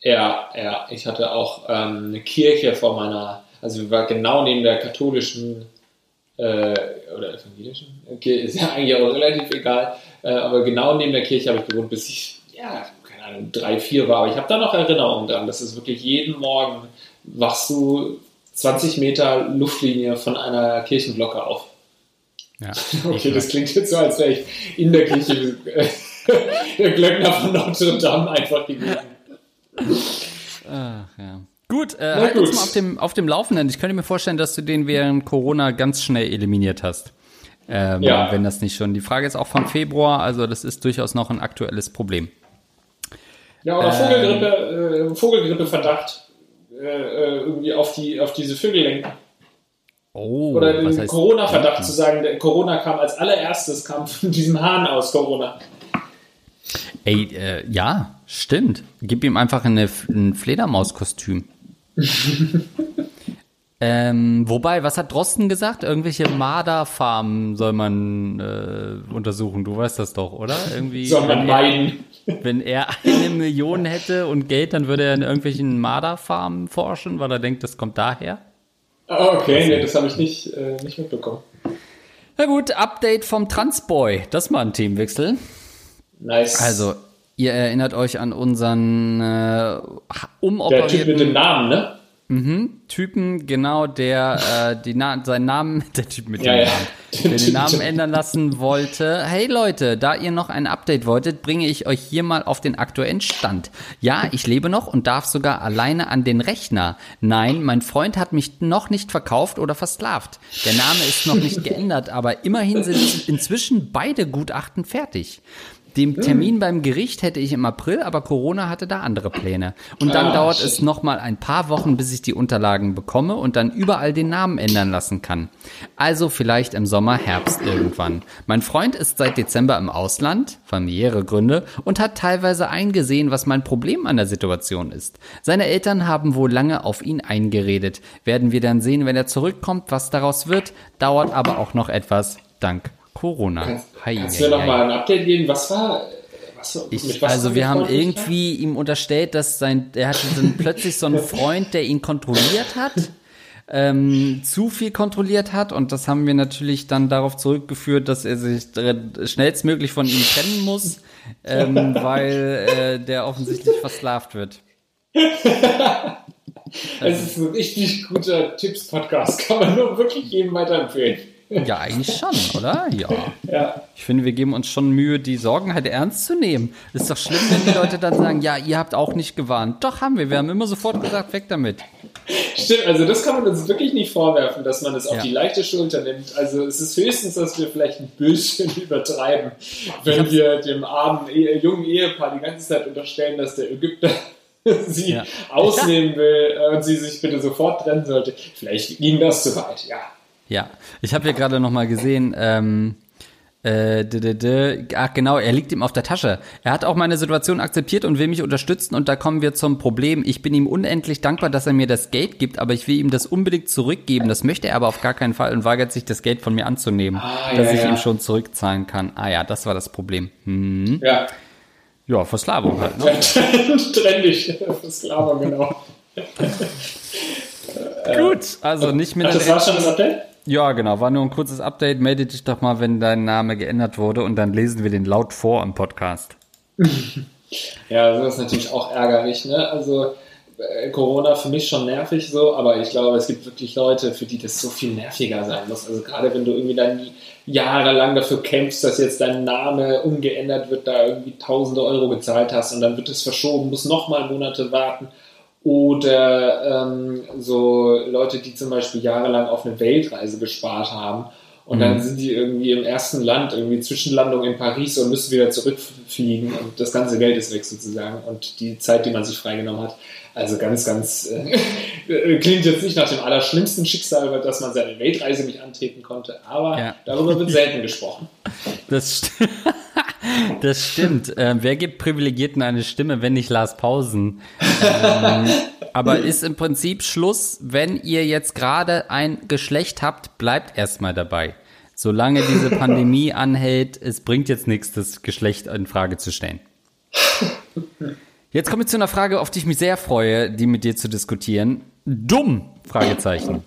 Ja, ja, ich hatte auch ähm, eine Kirche vor meiner, also wir waren genau neben der katholischen äh, oder evangelischen Kirche, ist ja eigentlich auch relativ egal, äh, aber genau neben der Kirche habe ich gewohnt, bis ich, ja, keine Ahnung, drei, vier war, aber ich habe da noch Erinnerungen dran, das ist wirklich jeden Morgen wachst du 20 Meter Luftlinie von einer Kirchenglocke auf. Ja. Okay, das klingt jetzt so, als wäre ich in der Kirche der Glöckner von Notre Dame einfach gewesen. Ach, ja. Gut, äh, halt uns gut. mal auf dem, auf dem Laufenden. Ich könnte mir vorstellen, dass du den während Corona ganz schnell eliminiert hast. Ähm, Ja. Wenn das nicht schon. Die Frage ist auch von Februar, also das ist durchaus noch ein aktuelles Problem. Ja, oder Ähm. Vogelgrippe, äh, Vogelgrippeverdacht äh, äh, irgendwie auf, die, auf diese Vögel lenken. Oh, Oder den Corona-Verdacht zu sagen, der Corona kam als allererstes, kam von diesem Hahn aus Corona. Ey, äh, ja, stimmt. Gib ihm einfach eine, ein Fledermauskostüm. ähm, wobei, was hat Drosten gesagt? Irgendwelche Marderfarmen soll man äh, untersuchen. Du weißt das doch, oder? Irgendwie. Soll man wenn er- meiden. Wenn er eine Million hätte und Geld, dann würde er in irgendwelchen Marderfarmen forschen, weil er denkt, das kommt daher. Ah, Okay, nee, das habe ich nicht, äh, nicht mitbekommen. Na gut, Update vom Transboy. Das mal ein Themenwechsel. Nice. Also, ihr erinnert euch an unseren äh, der Typ mit umoperierten dem Namen, ne? Typen, genau, der äh, die Na seinen Namen, der Typ mit Ja, dem ja. Namen, Der den Namen ändern lassen wollte. Hey Leute, da ihr noch ein Update wolltet, bringe ich euch hier mal auf den aktuellen Stand. Ja, ich lebe noch und darf sogar alleine an den Rechner. Nein, mein Freund hat mich noch nicht verkauft oder versklavt. Der Name ist noch nicht geändert, aber immerhin sind inzwischen beide Gutachten fertig. Dem Termin beim Gericht hätte ich im April, aber Corona hatte da andere Pläne. Und dann Ah, dauert shit. es noch mal ein paar Wochen, bis ich die Unterlagen bekomme und dann überall den Namen ändern lassen kann. Also vielleicht im Sommer, Herbst irgendwann. Mein Freund ist seit Dezember im Ausland, familiäre Gründe, und hat teilweise eingesehen, was mein Problem an der Situation ist. Seine Eltern haben wohl lange auf ihn eingeredet. Werden wir dann sehen, wenn er zurückkommt, was daraus wird, dauert aber auch noch etwas, dank Corona. Kannst, Hei, kannst du mir noch hei. mal ein Update geben? Was war. Was, Ich, also wir haben irgendwie ihm unterstellt, dass sein, er hatte dann plötzlich so einen Freund, der ihn kontrolliert hat, ähm, zu viel kontrolliert hat und das haben wir natürlich dann darauf zurückgeführt, dass er sich schnellstmöglich von ihm trennen muss, ähm, weil äh, der offensichtlich versklavt wird. Es ist ein richtig guter Tipps-Podcast. Kann man nur wirklich jedem weiterempfehlen. Ja, eigentlich schon, oder? Ja. Ja. Ich finde, wir geben uns schon Mühe, die Sorgen halt ernst zu nehmen. Ist doch schlimm, wenn die Leute dann sagen, ja, ihr habt auch nicht gewarnt. Doch, haben wir. Wir haben immer sofort gesagt, weg damit. Stimmt, also das kann man uns wirklich nicht vorwerfen, dass man es auf Ja. die leichte Schulter nimmt. Also es ist höchstens, dass wir vielleicht ein bisschen übertreiben, wenn wir dem armen Ehe, jungen Ehepaar die ganze Zeit unterstellen, dass der Ägypter sie Ja. ausnehmen will und sie sich bitte sofort trennen sollte. Vielleicht ging das zu weit, ja. Ja, ich habe hier gerade noch mal gesehen, ähm, äh, d -d -d ach genau, er liegt ihm auf der Tasche. Er hat auch meine Situation akzeptiert und will mich unterstützen und da kommen wir zum Problem. Ich bin ihm unendlich dankbar, dass er mir das Geld gibt, aber ich will ihm das unbedingt zurückgeben. Das möchte er aber auf gar keinen Fall und weigert sich, das Geld von mir anzunehmen, Ah, dass ja, ich ja. ihm schon zurückzahlen kann. Ah ja, das war das Problem. Hm. Ja, Ja, Versklavung halt. Ne? dich. Versklavung, genau. Gut, also nicht mit Ach, das war schon das Update? Ja, genau, war nur ein kurzes Update. Melde dich doch mal, wenn dein Name geändert wurde und dann lesen wir den laut vor im Podcast. Ja, das ist natürlich auch ärgerlich. Ne? Also äh, Corona für mich schon nervig so, aber ich glaube, es gibt wirklich Leute, für die das so viel nerviger sein muss. Also gerade wenn du irgendwie dann jahrelang dafür kämpfst, dass jetzt dein Name umgeändert wird, da irgendwie tausende Euro gezahlt hast und dann wird es verschoben, musst nochmal Monate warten. Oder ähm, so Leute, die zum Beispiel jahrelang auf eine Weltreise gespart haben und dann sind die irgendwie im ersten Land, irgendwie Zwischenlandung in Paris und müssen wieder zurückfliegen und das ganze Geld ist weg sozusagen und die Zeit, die man sich freigenommen hat. Also ganz, ganz, äh, klingt jetzt nicht nach dem allerschlimmsten Schicksal, dass man seine Weltreise nicht antreten konnte, aber Ja. darüber wird selten gesprochen. Das, st das stimmt. Ähm, wer gibt Privilegierten eine Stimme, wenn nicht Lars Pausen? Ähm, aber ist im Prinzip Schluss, wenn ihr jetzt gerade ein Geschlecht habt, bleibt erstmal dabei. Solange diese Pandemie anhält, es bringt jetzt nichts, das Geschlecht in Frage zu stellen. Jetzt komme ich zu einer Frage, auf die ich mich sehr freue, die mit dir zu diskutieren. Dumm? Fragezeichen.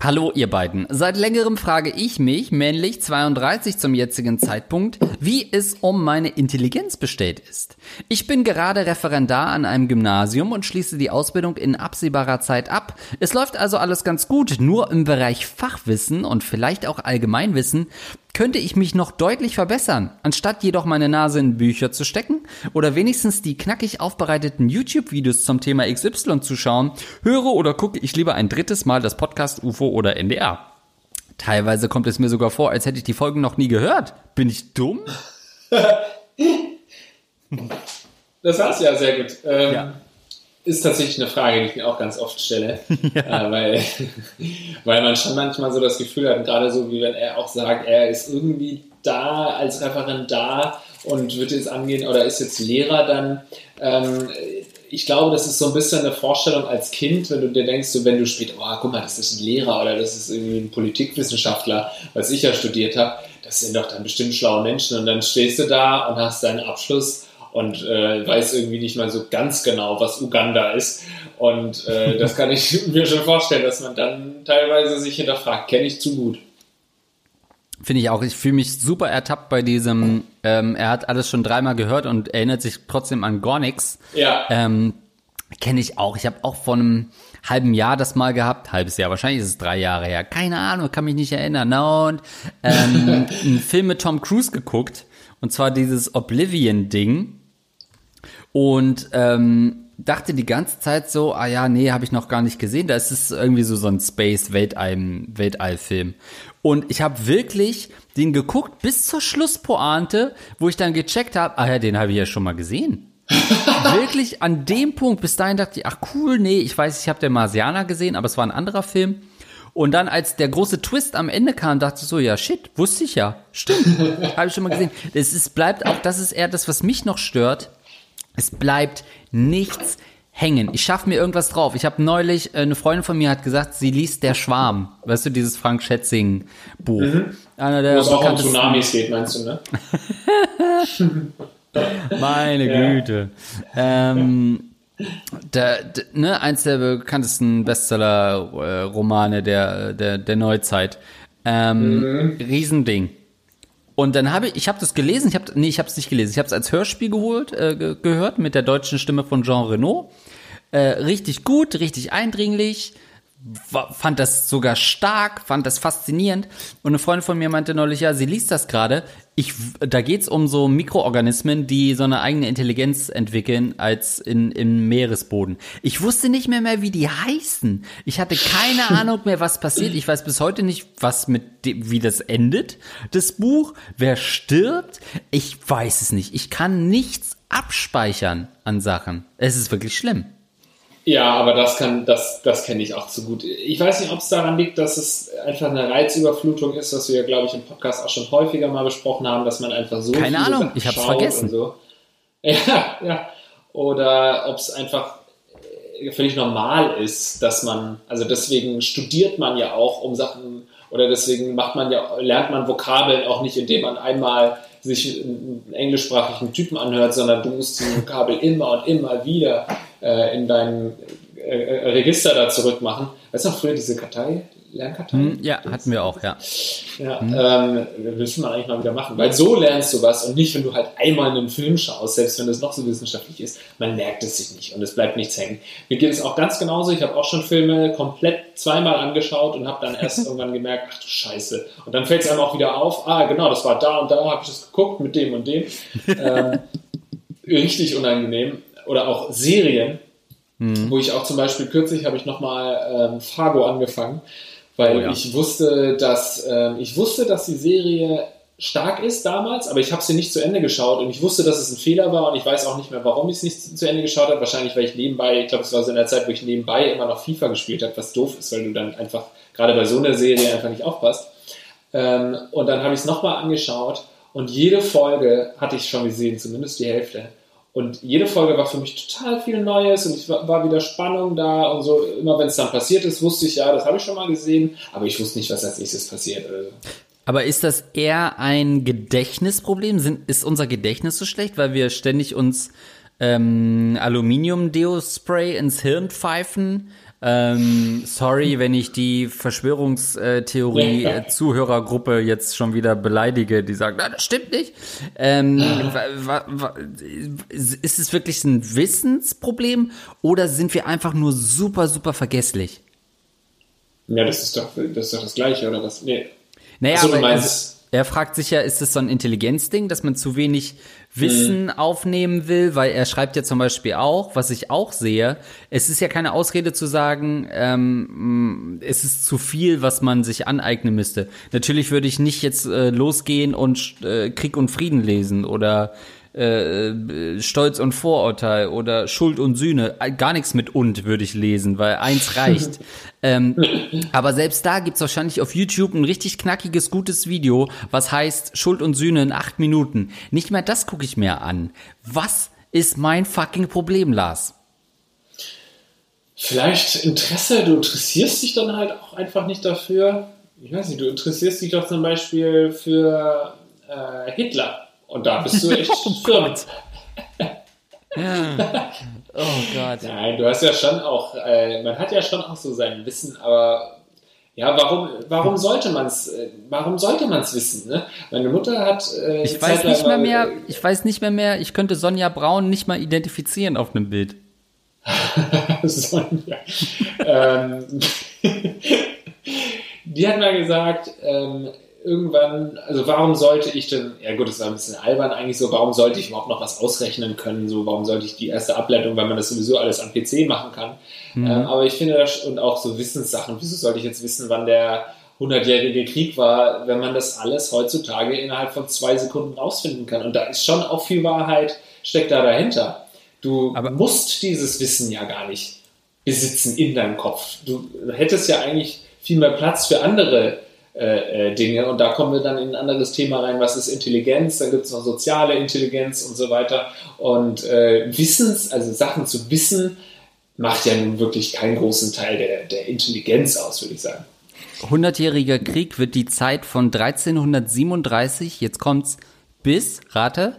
Hallo ihr beiden. Seit längerem frage ich mich, männlich 32 zum jetzigen Zeitpunkt, wie es um meine Intelligenz bestellt ist. Ich bin gerade Referendar an einem Gymnasium und schließe die Ausbildung in absehbarer Zeit ab. Es läuft also alles ganz gut, nur im Bereich Fachwissen und vielleicht auch Allgemeinwissen könnte ich mich noch deutlich verbessern, anstatt jedoch meine Nase in Bücher zu stecken oder wenigstens die knackig aufbereiteten YouTube-Videos zum Thema XY zu schauen, höre oder gucke ich lieber ein drittes Mal das Podcast UFO oder NDR. Teilweise kommt es mir sogar vor, als hätte ich die Folgen noch nie gehört. Bin ich dumm? Das war's ja sehr gut. Ähm, Ja. Ist tatsächlich eine Frage, die ich mir auch ganz oft stelle, äh, weil, weil man schon manchmal so das Gefühl hat, gerade so wie wenn er auch sagt, er ist irgendwie da als Referendar und wird jetzt angehen oder ist jetzt Lehrer dann. Ähm, ich glaube, das ist so ein bisschen eine Vorstellung als Kind, wenn du dir denkst, so wenn du später, oh, guck mal, das ist ein Lehrer oder das ist irgendwie ein Politikwissenschaftler, was ich ja studiert habe, das sind doch dann bestimmt schlaue Menschen und dann stehst du da und hast deinen Abschluss und äh, weiß irgendwie nicht mal so ganz genau, was Uganda ist. Und äh, das kann ich mir schon vorstellen, dass man dann teilweise sich hinterfragt, kenne ich zu gut. Finde ich auch. Ich fühle mich super ertappt bei diesem, ähm, er hat alles schon dreimal gehört und erinnert sich trotzdem an gar nichts. Ja, Ähm, Kenne ich auch. Ich habe auch vor einem halben Jahr das mal gehabt. Halbes Jahr, wahrscheinlich ist es drei Jahre her. Keine Ahnung, kann mich nicht erinnern. Und ähm, einen Film mit Tom Cruise geguckt. Und zwar dieses Oblivion-Ding. Und ähm, dachte die ganze Zeit so, ah ja, nee, habe ich noch gar nicht gesehen. Da ist es irgendwie so, so ein Space-Weltall-Weltall-Film. Und ich habe wirklich den geguckt bis zur Schlusspointe, wo ich dann gecheckt habe, ah ja, den habe ich ja schon mal gesehen wirklich an dem Punkt, bis dahin dachte ich, ach cool, nee, ich weiß, ich habe den Marsianer gesehen, aber es war ein anderer Film. Und dann, als der große Twist am Ende kam, dachte ich so, ja, shit, wusste ich ja. Stimmt, habe ich schon mal gesehen. Es ist, bleibt auch, das ist eher das, was mich noch stört. Es bleibt nichts hängen. Ich schaffe mir irgendwas drauf. Ich habe neulich, äh, eine Freundin von mir hat gesagt, sie liest Der Schwarm. Weißt du, dieses Frank Schätzing Buch. Einer wo der es auch um bekanntesten- Tsunamis geht, meinst du, ne? Meine Ja. Güte. Ähm, der, der, ne, eins der bekanntesten Bestseller-Romane der, der, der Neuzeit. Ähm, Riesending. Und dann habe ich, ich habe das gelesen, ich habe, nee, ich habe es nicht gelesen, ich habe es als Hörspiel geholt, äh, ge gehört mit der deutschen Stimme von Jean Renault. Äh, richtig gut, richtig eindringlich, fand das sogar stark, fand das faszinierend. Und eine Freundin von mir meinte neulich, ja, sie liest das gerade. Ich, da geht's um so Mikroorganismen, die so eine eigene Intelligenz entwickeln als in, im Meeresboden. Ich wusste nicht mehr mehr, wie die heißen. Ich hatte keine Ahnung mehr, was passiert. Ich weiß bis heute nicht, was mit, wie das endet, das Buch. Wer stirbt? Ich weiß es nicht. Ich kann nichts abspeichern an Sachen. Es ist wirklich schlimm. Ja, aber das kann, das, das kenne ich auch zu gut. Ich weiß nicht, ob es daran liegt, dass es einfach eine Reizüberflutung ist, was wir ja, glaube ich, im Podcast auch schon häufiger mal besprochen haben, dass man einfach so. Keine Ahnung, Sachen ich habe es vergessen. So. Ja, ja. Oder ob es einfach äh, völlig normal ist, dass man, also deswegen studiert man ja auch um Sachen, oder deswegen macht man ja, lernt man Vokabeln auch nicht, indem man einmal sich einen englischsprachigen Typen anhört, sondern du musst die Vokabel immer und immer wieder äh, in dein äh, äh, Register da zurückmachen. Weißt du noch früher diese Kartei? Lernkartei? Hm, ja, hatten wir auch, ja. Ja, hm. ähm, müssen wir eigentlich mal wieder machen. Weil so lernst du was und nicht, wenn du halt einmal einen Film schaust, selbst wenn das noch so wissenschaftlich ist, man merkt es sich nicht und es bleibt nichts hängen. Mir geht es auch ganz genauso. Ich habe auch schon Filme komplett zweimal angeschaut und habe dann erst irgendwann gemerkt, ach du Scheiße. Und dann fällt es einem auch wieder auf, ah genau, das war da und da, habe ich das geguckt mit dem und dem. Ähm, richtig unangenehm oder auch Serien, mhm. wo ich auch zum Beispiel kürzlich habe ich nochmal ähm, Fargo angefangen, weil oh, ja. ich wusste, dass ähm, ich wusste, dass die Serie stark ist damals, aber ich habe sie nicht zu Ende geschaut und ich wusste, dass es ein Fehler war und ich weiß auch nicht mehr, warum ich es nicht zu Ende geschaut habe. Wahrscheinlich, weil ich nebenbei, ich glaube, es war so in der Zeit, wo ich nebenbei immer noch FIFA gespielt habe, was doof ist, weil du dann einfach gerade bei so einer Serie einfach nicht aufpasst. Ähm, und dann habe ich es nochmal angeschaut und jede Folge hatte ich schon gesehen, zumindest die Hälfte. Und jede Folge war für mich total viel Neues und ich war, wieder Spannung da und so. Immer wenn es dann passiert ist, wusste ich, ja, das habe ich schon mal gesehen, aber ich wusste nicht, was als nächstes passiert. Also. Aber ist das eher ein Gedächtnisproblem? Ist unser Gedächtnis so schlecht, weil wir ständig uns ähm, Aluminium-Deo-Spray ins Hirn pfeifen? Ähm, sorry, wenn ich die Verschwörungstheorie-Zuhörergruppe jetzt schon wieder beleidige, die sagt, na, das stimmt nicht. Ähm, ist es wirklich ein Wissensproblem oder sind wir einfach nur super, super vergesslich? Ja, das ist doch das, ist doch das Gleiche, oder was? Nee. Naja, also, aber meinst, er fragt sich ja, ist es so ein Intelligenzding, dass man zu wenig Wissen mhm. aufnehmen will? Weil er schreibt ja zum Beispiel auch, was ich auch sehe, es ist ja keine Ausrede zu sagen, ähm, es ist zu viel, was man sich aneignen müsste. Natürlich würde ich nicht jetzt äh, losgehen und äh, Krieg und Frieden lesen oder äh, Stolz und Vorurteil oder Schuld und Sühne. Gar nichts mit und würde ich lesen, weil eins reicht. ähm, aber selbst da gibt's wahrscheinlich auf YouTube ein richtig knackiges, gutes Video, was heißt Schuld und Sühne in acht Minuten. Nicht mehr das gucke ich mir an. Was ist mein fucking Problem, Lars? Vielleicht Interesse, du interessierst dich dann halt auch einfach nicht dafür. Ich weiß nicht, du interessierst dich doch zum Beispiel für äh, Hitler. Und da bist du echt oh firm. oh Gott. Nein, du hast ja schon auch, äh, man hat ja schon auch so sein Wissen, aber ja, warum, warum sollte man es, äh, warum sollte man es wissen? Ne? Meine Mutter hat. Äh, ich weiß nicht mehr mehr, ich weiß nicht mehr mehr, ich könnte Sonja Braun nicht mal identifizieren auf einem Bild. Sonja. ähm, die hat mal gesagt, ähm, irgendwann, also warum sollte ich denn, ja gut, das war ein bisschen albern eigentlich so, warum sollte ich überhaupt noch was ausrechnen können, so, warum sollte ich die erste Ableitung, weil man das sowieso alles am PC machen kann. Mhm. Ähm, aber ich finde das, und auch so Wissenssachen, wieso sollte ich jetzt wissen, wann der 100-jährige Krieg war, wenn man das alles heutzutage innerhalb von zwei Sekunden rausfinden kann. Und da ist schon auch viel Wahrheit, steckt da dahinter. Du aber musst dieses Wissen ja gar nicht besitzen in deinem Kopf. Du hättest ja eigentlich viel mehr Platz für andere äh, äh, Dinge. Und da kommen wir dann in ein anderes Thema rein, was ist Intelligenz, dann gibt es noch soziale Intelligenz und so weiter. Und äh, Wissens, also Sachen zu wissen, macht ja nun wirklich keinen großen Teil der, der Intelligenz aus, würde ich sagen. Hundertjähriger Krieg wird die Zeit von 1337, jetzt kommt's, bis, rate,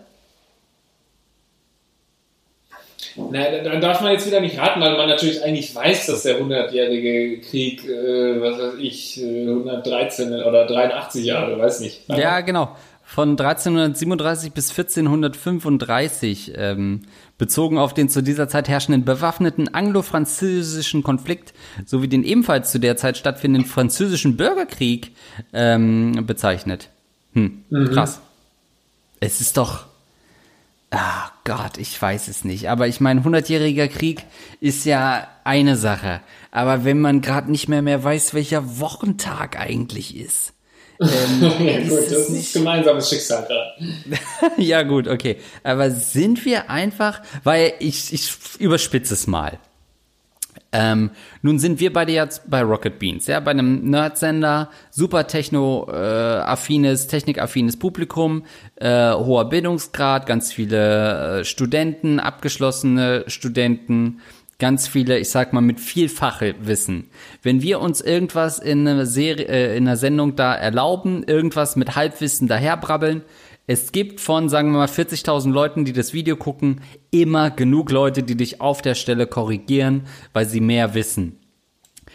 Na, da darf man jetzt wieder nicht raten, weil man natürlich eigentlich weiß, dass der 100-jährige Krieg, äh, was weiß ich, 113 oder 83 Jahre, weiß nicht. Ja, genau. von 1337 bis 1435, ähm, bezogen auf den zu dieser Zeit herrschenden bewaffneten anglo-französischen Konflikt sowie den ebenfalls zu der Zeit stattfindenden französischen Bürgerkrieg ähm, bezeichnet. Hm, mhm. krass. Es ist doch, Ah Gott, ich weiß es nicht. Aber ich meine, 100-jähriger Krieg ist ja eine Sache. Aber wenn man gerade nicht mehr mehr weiß, welcher Wochentag eigentlich ist. Ähm, ja, gut, ist das ist gemeinsames Schicksal gerade. ja, gut, okay. Aber sind wir einfach, weil ich, ich überspitze es mal. Ähm, nun sind wir beide jetzt bei Rocket Beans, ja, bei einem Nerdsender, super techno-affines, technikaffines Publikum, äh, hoher Bildungsgrad, ganz viele äh, Studenten, abgeschlossene Studenten, ganz viele, ich sag mal, mit viel Fachwissen. Wenn wir uns irgendwas in einer Serie, äh, in einer Sendung da erlauben, irgendwas mit Halbwissen daherbrabbeln, es gibt von, sagen wir mal, 40.000 Leuten, die das Video gucken, immer genug Leute, die dich auf der Stelle korrigieren, weil sie mehr wissen.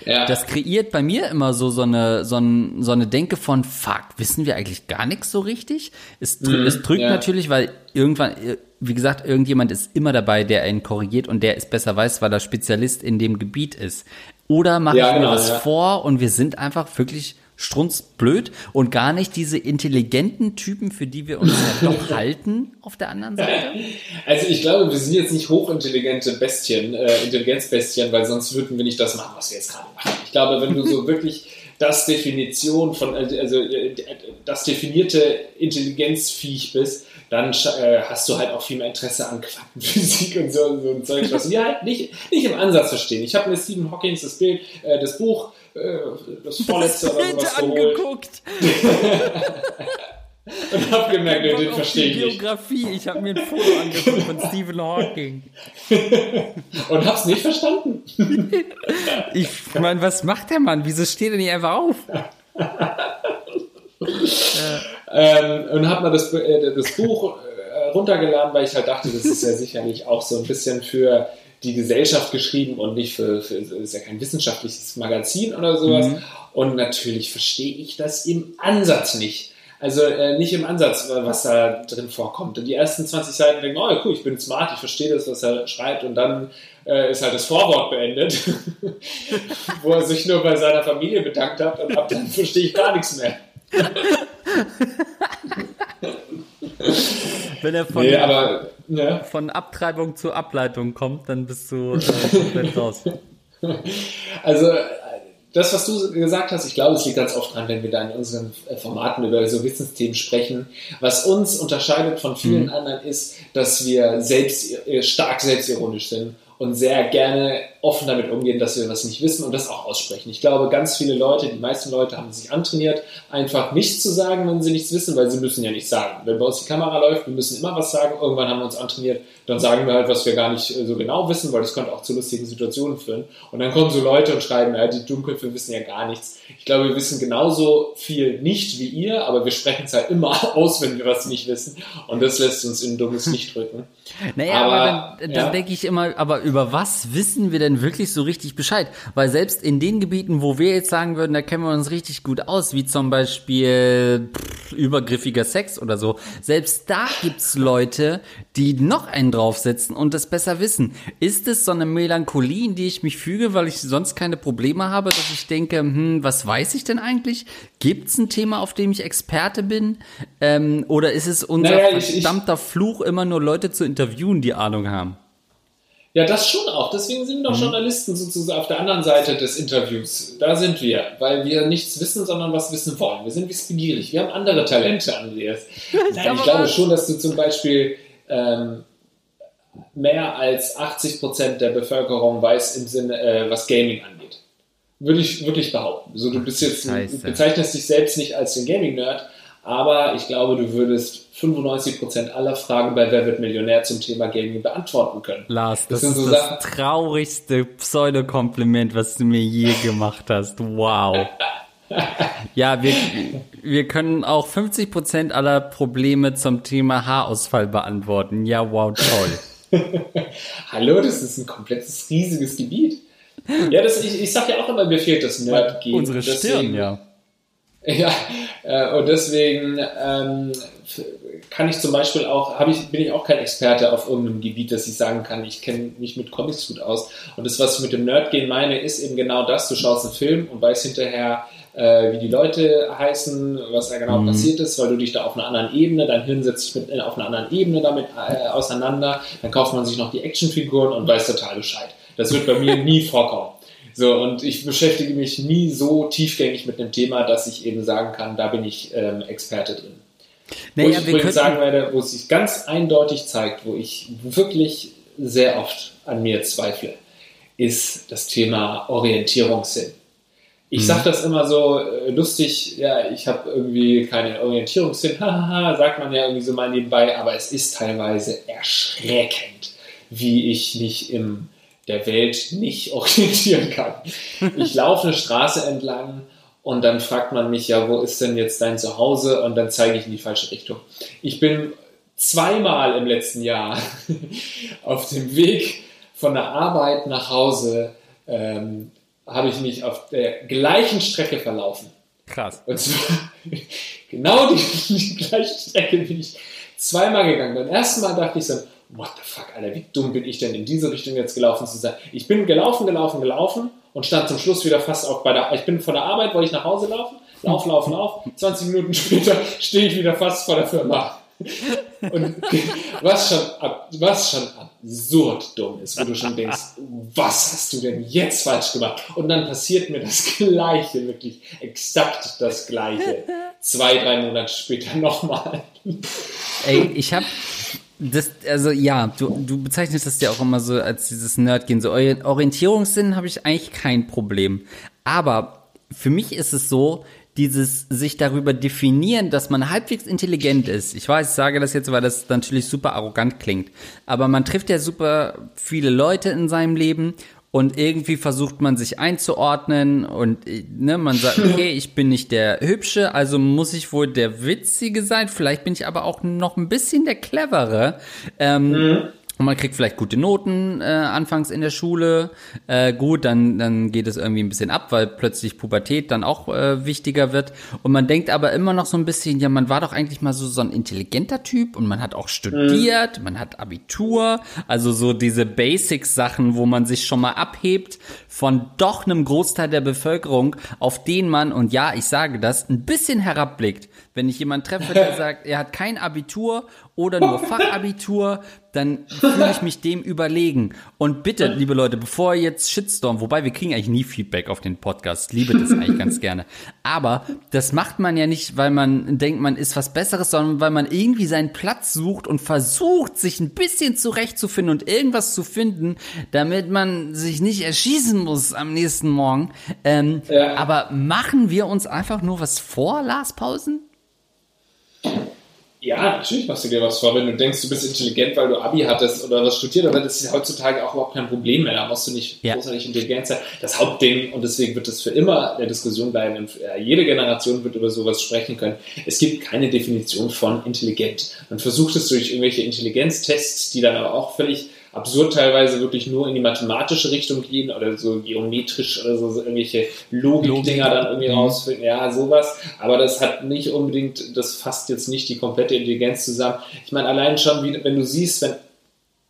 Ja. Das kreiert bei mir immer so, so, eine, so, ein, so eine Denke von, fuck, wissen wir eigentlich gar nichts so richtig? Es, mhm, es drückt ja. natürlich, weil irgendwann, wie gesagt, irgendjemand ist immer dabei, der einen korrigiert und der es besser weiß, weil er Spezialist in dem Gebiet ist. Oder mache ja, ich mir genau, was vor und wir sind einfach wirklich strunzblöd und gar nicht diese intelligenten Typen, für die wir uns ja doch halten auf der anderen Seite? Also ich glaube, wir sind jetzt nicht hochintelligente Bestien, äh, Intelligenzbestien, weil sonst würden wir nicht das machen, was wir jetzt gerade machen. Ich glaube, wenn du so wirklich das Definition von, also, also äh, das definierte Intelligenzviech bist, dann äh, hast du halt auch viel mehr Interesse an Quantenphysik und so, so ein Zeug, was wir halt nicht, nicht im Ansatz verstehen. Ich habe mir Stephen Hawkings das Bild, äh, das Buch das vorletzte das oder sowas angeguckt. Und hab gemerkt, den verstehe ich nicht. Biografie, ich habe mir ein Foto angeguckt von Stephen Hawking. Und hab's nicht verstanden. ich meine, was macht der Mann? Wieso steht er nicht einfach auf? ähm, und hab mal das, äh, das Buch äh, runtergeladen, weil ich halt dachte, das ist ja sicherlich auch so ein bisschen für die Gesellschaft geschrieben und nicht für, für ist ja kein wissenschaftliches Magazin oder sowas. Mhm. Und natürlich verstehe ich das im Ansatz nicht. Also äh, nicht im Ansatz, was da drin vorkommt. Und die ersten 20 Seiten denken, oh cool, ich bin smart, ich verstehe das, was er schreibt. Und dann äh, ist halt das Vorwort beendet, wo er sich nur bei seiner Familie bedankt hat und ab dann verstehe ich gar nichts mehr. Wenn er von, nee, aber, ja. von Abtreibung zu Ableitung kommt, dann bist du äh, komplett raus. Also das, was du gesagt hast, ich glaube, es liegt ganz oft dran, wenn wir da in unseren Formaten über so Wissensthemen sprechen. Was uns unterscheidet von vielen mhm. anderen ist, dass wir selbst stark selbstironisch sind und sehr gerne offen damit umgehen, dass wir was nicht wissen und das auch aussprechen. Ich glaube, ganz viele Leute, die meisten Leute haben sich antrainiert, einfach nichts zu sagen, wenn sie nichts wissen, weil sie müssen ja nichts sagen. Wenn bei uns die Kamera läuft, wir müssen immer was sagen. Irgendwann haben wir uns antrainiert, dann sagen wir halt, was wir gar nicht äh, so genau wissen, weil das könnte auch zu lustigen Situationen führen. Und dann kommen so Leute und schreiben, ja, die Dunkelfe wissen ja gar nichts. Ich glaube, wir wissen genauso viel nicht wie ihr, aber wir sprechen es halt immer aus, wenn wir was nicht wissen. Und das lässt uns in ein dummes Licht drücken. Naja, aber, aber dann, dann ja. denke ich immer, aber über was wissen wir denn wirklich so richtig Bescheid? Weil selbst in den Gebieten, wo wir jetzt sagen würden, da kennen wir uns richtig gut aus, wie zum Beispiel pff, übergriffiger Sex oder so, selbst da gibt's Leute, die noch einen draufsetzen und das besser wissen. Ist es so eine Melancholie, in die ich mich füge, weil ich sonst keine Probleme habe, dass ich denke, hm, was weiß ich denn eigentlich? Gibt's ein Thema, auf dem ich Experte bin? Ähm, oder ist es unser naja, verdammter ich, ich, Fluch, immer nur Leute zu interviewen, die Ahnung haben? Ja, das schon auch. Deswegen sind wir doch mhm. Journalisten sozusagen auf der anderen Seite des Interviews. Da sind wir, weil wir nichts wissen, sondern was wissen wollen. Wir sind wissbegierig. Wir haben andere Talente, Andreas. Nein, ich glaube schon, dass du zum Beispiel ähm, mehr als 80 Prozent der Bevölkerung weiß im Sinne, äh, was Gaming angeht. Würde ich wirklich behaupten. So, du bist jetzt, du bezeichnest dich selbst nicht als den Gaming-Nerd, aber ich glaube, du würdest 95% aller Fragen bei Wer wird Millionär zum Thema Gaming beantworten können. Lars, das, das ist so das Sachen. traurigste Pseudokompliment, was du mir je gemacht hast. Wow. ja, wir, wir können auch 50% aller Probleme zum Thema Haarausfall beantworten. Ja, wow, toll. Hallo, das ist ein komplettes riesiges Gebiet. Ja, das, ich, ich sag ja auch immer, mir fehlt das Nerd-Game. Unsere Stirn, ja. Ja, äh, und deswegen ähm, kann ich zum Beispiel auch, ich, bin ich auch kein Experte auf irgendeinem Gebiet, dass ich sagen kann, ich kenne mich mit Comics gut aus. Und das, was ich mit dem Nerdgehen meine, ist eben genau das, du schaust einen Film und weißt hinterher, äh, wie die Leute heißen, was da genau mhm. passiert ist, weil du dich da auf einer anderen Ebene, dein Hirn setzt sich mit, äh, auf einer anderen Ebene damit äh, auseinander, dann kauft man sich noch die Actionfiguren und weiß total Bescheid. Das wird bei mir nie vorkommen. So, und ich beschäftige mich nie so tiefgängig mit einem Thema, dass ich eben sagen kann, da bin ich ähm, Experte drin. Naja, wo ich übrigens sagen werde, wo es sich ganz eindeutig zeigt, wo ich wirklich sehr oft an mir zweifle, ist das Thema Orientierungssinn. Ich mhm. sage das immer so äh, lustig, ja, ich habe irgendwie keinen Orientierungssinn, hahaha, sagt man ja irgendwie so mal nebenbei, aber es ist teilweise erschreckend, wie ich mich im der Welt nicht orientieren kann. Ich laufe eine Straße entlang und dann fragt man mich ja, wo ist denn jetzt dein Zuhause? Und dann zeige ich in die falsche Richtung. Ich bin zweimal im letzten Jahr auf dem Weg von der Arbeit nach Hause, ähm, habe ich mich auf der gleichen Strecke verlaufen. Krass. Und zwar genau die, die gleiche Strecke bin ich zweimal gegangen. Beim ersten Mal dachte ich so, what the fuck, Alter, wie dumm bin ich denn in diese Richtung jetzt gelaufen zu sein? Ich bin gelaufen, gelaufen, gelaufen und stand zum Schluss wieder fast auch bei der, ich bin von der Arbeit, wollte ich nach Hause laufen, lauf, lauf, lauf, 20 Minuten später stehe ich wieder fast vor der Firma. Und was schon, was schon absurd dumm ist, wo du schon denkst, was hast du denn jetzt falsch gemacht? Und dann passiert mir das Gleiche, wirklich exakt das Gleiche. Zwei, drei Monate später nochmal. Ey, ich habe das, also ja, du, du bezeichnest das ja auch immer so als dieses Nerdgehen. So Orientierungssinn habe ich eigentlich kein Problem. Aber für mich ist es so, dieses sich darüber definieren, dass man halbwegs intelligent ist. Ich weiß, ich sage das jetzt, weil das natürlich super arrogant klingt. Aber man trifft ja super viele Leute in seinem Leben und irgendwie versucht man sich einzuordnen und ne, man sagt, okay, ich bin nicht der Hübsche, also muss ich wohl der Witzige sein. Vielleicht bin ich aber auch noch ein bisschen der Clevere. Ähm, mhm. Und man kriegt vielleicht gute Noten äh, anfangs in der Schule. Äh, gut, dann, dann geht es irgendwie ein bisschen ab, weil plötzlich Pubertät dann auch äh, wichtiger wird. Und man denkt aber immer noch so ein bisschen, ja, man war doch eigentlich mal so, so ein intelligenter Typ und man hat auch studiert, mhm. man hat Abitur. Also so diese Basics-Sachen, wo man sich schon mal abhebt von doch einem Großteil der Bevölkerung, auf den man, und ja, ich sage das, ein bisschen herabblickt. Wenn ich jemanden treffe, der sagt, er hat kein Abitur oder nur Fachabitur, dann fühle ich mich dem überlegen. Und bitte, liebe Leute, bevor jetzt Shitstorm, wobei wir kriegen eigentlich nie Feedback auf den Podcast, liebe das eigentlich ganz gerne. Aber das macht man ja nicht, weil man denkt, man ist was Besseres, sondern weil man irgendwie seinen Platz sucht und versucht, sich ein bisschen zurechtzufinden und irgendwas zu finden, damit man sich nicht erschießen muss am nächsten Morgen. Ähm, ja. Aber machen wir uns einfach nur was vor, Lars Pausen? Ja, natürlich machst du dir was vor. Wenn du denkst, du bist intelligent, weil du Abi hattest oder was studiert, aber das ist heutzutage auch überhaupt kein Problem mehr. Da musst du nicht ja. großartig intelligent sein. Das Hauptding, und deswegen wird es für immer der Diskussion bleiben, jede Generation wird über sowas sprechen können. Es gibt keine Definition von intelligent. Man versucht es durch irgendwelche Intelligenztests, die dann aber auch völlig absurd teilweise wirklich nur in die mathematische Richtung gehen oder so geometrisch oder so, so irgendwelche Logik-Dinger dann irgendwie mhm. rausfinden. Ja, sowas. Aber das hat nicht unbedingt, das fasst jetzt nicht die komplette Intelligenz zusammen. Ich meine, allein schon, wie, wenn du siehst, wenn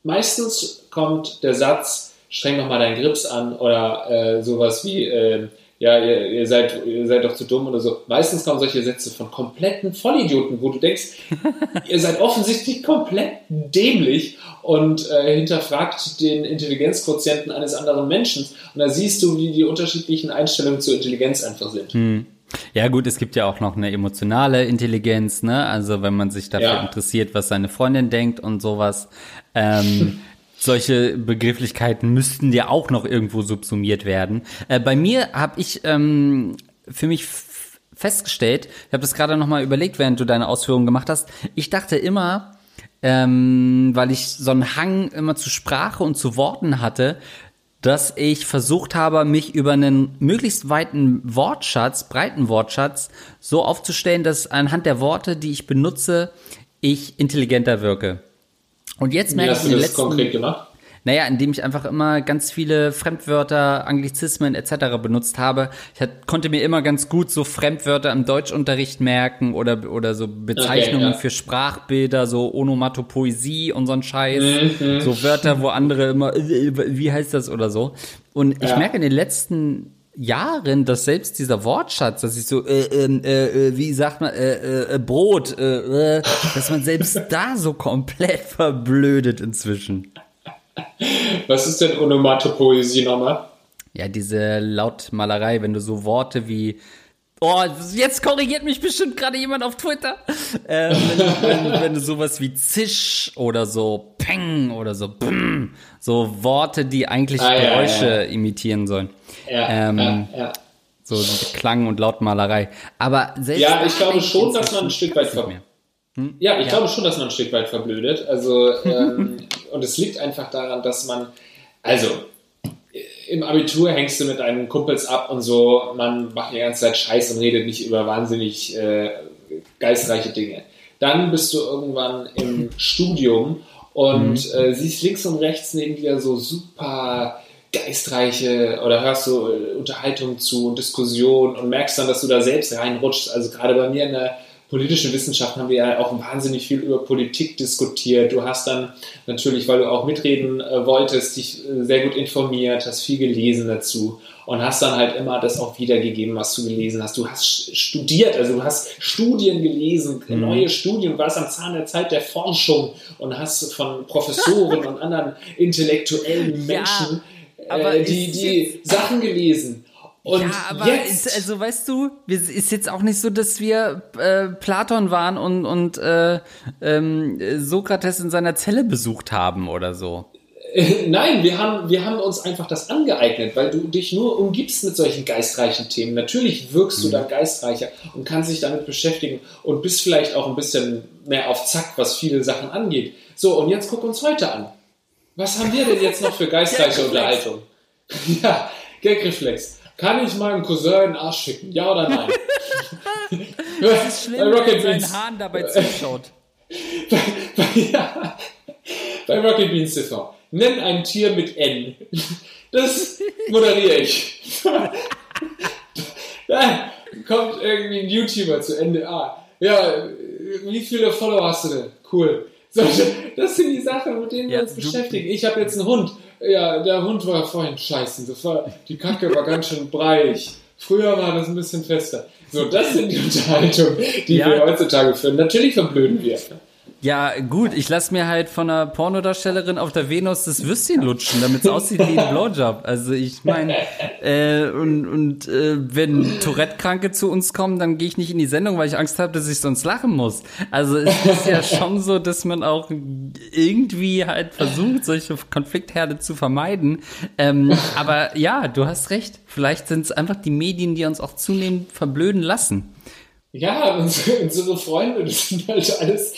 meistens kommt der Satz, streng noch mal deinen Grips an oder äh, sowas wie, äh, ja, ihr, ihr, seid, ihr seid doch zu dumm oder so. Meistens kommen solche Sätze von kompletten Vollidioten, wo du denkst, ihr seid offensichtlich komplett dämlich und äh, hinterfragt den Intelligenzquotienten eines anderen Menschen. Und da siehst du, wie die unterschiedlichen Einstellungen zur Intelligenz einfach sind. Hm. Ja gut, es gibt ja auch noch eine emotionale Intelligenz, ne? Also wenn man sich dafür ja. interessiert, was seine Freundin denkt und sowas. Ähm, solche Begrifflichkeiten müssten ja auch noch irgendwo subsumiert werden. Äh, bei mir habe ich ähm, für mich festgestellt, ich habe das gerade noch mal überlegt, während du deine Ausführungen gemacht hast. Ich dachte immer, ähm, weil ich so einen Hang immer zu Sprache und zu Worten hatte, dass ich versucht habe, mich über einen möglichst weiten Wortschatz, breiten Wortschatz, so aufzustellen, dass anhand der Worte, die ich benutze, ich intelligenter wirke. Und jetzt merke ich in den letzten, konkret gemacht? Naja, indem ich einfach immer ganz viele Fremdwörter, Anglizismen etc. benutzt habe. Ich hat, konnte mir immer ganz gut so Fremdwörter im Deutschunterricht merken oder, oder so Bezeichnungen Okay, ja. für Sprachbilder, so Onomatopoesie und so ein Scheiß. Mhm. So Wörter, wo andere immer, wie heißt das oder so. Und ich Ja. merke in den letzten Jahren, dass selbst dieser Wortschatz, dass ich so, äh, ähm, äh, äh, wie sagt man, äh, äh, Brot, äh, äh, dass man selbst da so komplett verblödet inzwischen. Was ist denn Onomatopoesie nochmal? Ja, diese Lautmalerei, wenn du so Worte wie Oh, jetzt korrigiert mich bestimmt gerade jemand auf Twitter. Ähm, wenn, wenn, wenn du sowas wie Zisch oder so Peng oder so Bmm, so Worte, die eigentlich Ah, ja, Geräusche ja. imitieren sollen. Ja, Ähm, ja, ja. So Klang und Lautmalerei. Aber selbst Ja, ich glaube schon, dass man ein Stück weit ver- mehr. Ja, ich glaube schon, dass man ein Stück weit verblödet. Also, ähm, und es liegt einfach daran, dass man, also, im Abitur hängst du mit deinen Kumpels ab und so, man macht die ganze Zeit Scheiß und redet nicht über wahnsinnig äh, geistreiche Dinge. Dann bist du irgendwann im Studium und äh, siehst links und rechts neben dir so super geistreiche oder hörst so äh, Unterhaltungen zu und Diskussionen und merkst dann, dass du da selbst reinrutschst. Also gerade bei mir in der politischen Wissenschaft haben wir ja auch wahnsinnig viel über Politik diskutiert. Du hast dann natürlich, weil du auch mitreden äh, wolltest, dich äh, sehr gut informiert, hast viel gelesen dazu und hast dann halt immer das auch wiedergegeben, was du gelesen hast. Du hast studiert, also du hast Studien gelesen, neue Studien, warst am Zahn der Zeit der Forschung und hast von Professoren und anderen intellektuellen Ja, Menschen aber äh, die, die Sachen gelesen. Und ja, aber jetzt, ist, also weißt du, ist jetzt auch nicht so, dass wir äh, Platon waren und, und äh, ähm, Sokrates in seiner Zelle besucht haben oder so. Nein, wir haben, wir haben uns einfach das angeeignet, weil du dich nur umgibst mit solchen geistreichen Themen. Natürlich wirkst du dann geistreicher und kannst dich damit beschäftigen und bist vielleicht auch ein bisschen mehr auf Zack, was viele Sachen angeht. So, und jetzt guck uns heute an. Was haben wir denn jetzt noch für geistreiche. Unterhaltung? Ja, Gagreflex. Kann ich meinem Cousin einen Arsch schicken? Ja oder nein? Das ist schlimm, Bei wenn Rocket Beans. Hahn dabei zuschaut. bei, ja, bei Rocket Beans TV. Nenn ein Tier mit N. Das moderiere ich. da kommt irgendwie ein YouTuber zu NDA. Ja, wie viele Follower hast du denn? Cool. Das sind die Sachen, mit denen wir Ja, uns beschäftigen. Ich habe jetzt einen Hund. Ja, der Hund war vorhin scheiße. Das war, die Kacke war ganz schön breiig. Früher war das ein bisschen fester. So, das sind die Unterhaltungen, die Ja. wir heutzutage führen. Natürlich verblöden wir. Ja, gut, ich lass mir halt von einer Pornodarstellerin auf der Venus das Würstchen lutschen, damit es aussieht wie ein Blowjob. Also ich meine, äh, und, und äh, wenn Tourette-Kranke zu uns kommen, dann gehe ich nicht in die Sendung, weil ich Angst habe, dass ich sonst lachen muss. Also es ist ja schon so, dass man auch irgendwie halt versucht, solche Konfliktherde zu vermeiden. Ähm, aber ja, du hast recht. Vielleicht sind es einfach die Medien, die uns auch zunehmend verblöden lassen. Ja, unsere, Freunde, das sind halt alles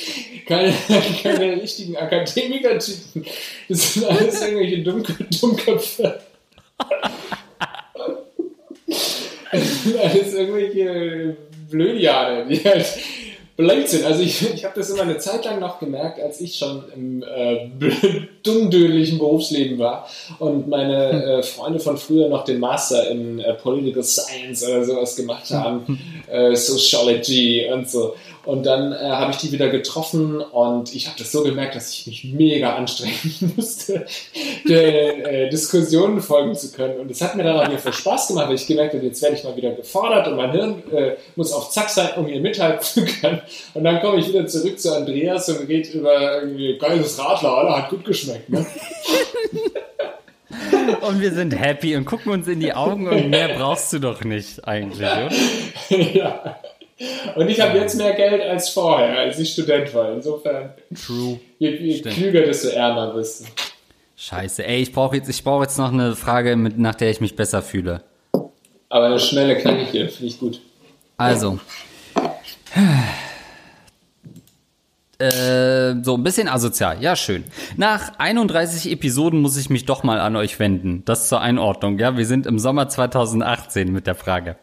keine, keine richtigen Akademiker-Typen. Das sind alles irgendwelche Dummkö Dummköpfe. Das sind alles irgendwelche Blödiane, die halt sind. Also ich, ich habe das immer eine Zeit lang noch gemerkt, als ich schon im äh, dummdödlichen Berufsleben war und meine äh, Freunde von früher noch den Master in äh, Political Science oder sowas gemacht haben, äh, Sociology und so. Und dann äh, habe ich die wieder getroffen und ich habe das so gemerkt, dass ich mich mega anstrengen musste, der äh, Diskussionen folgen zu können. Und es hat mir dann auch wieder Spaß gemacht, weil ich gemerkt habe, jetzt werde ich mal wieder gefordert und mein Hirn äh, muss auf Zack sein, um hier mithalten zu können. Und dann komme ich wieder zurück zu Andreas und geht über irgendwie geiles Radler, Alter, hat gut geschmeckt. Ne? Und wir sind happy und gucken uns in die Augen und mehr brauchst du doch nicht eigentlich, oder? ja. Und ich habe jetzt mehr Geld als vorher, als ich Student war. Insofern, True. je, je klüger, desto ärmer bist du. Scheiße, ey, ich brauche jetzt, ich brauche jetzt noch eine Frage, mit, nach der ich mich besser fühle. Aber eine schnelle, knackige, finde ich gut. Also. Äh, so ein bisschen asozial, ja schön. Nach 31 Episoden muss ich mich doch mal an euch wenden. Das zur Einordnung, ja. Wir sind im Sommer 2018 mit der Frage.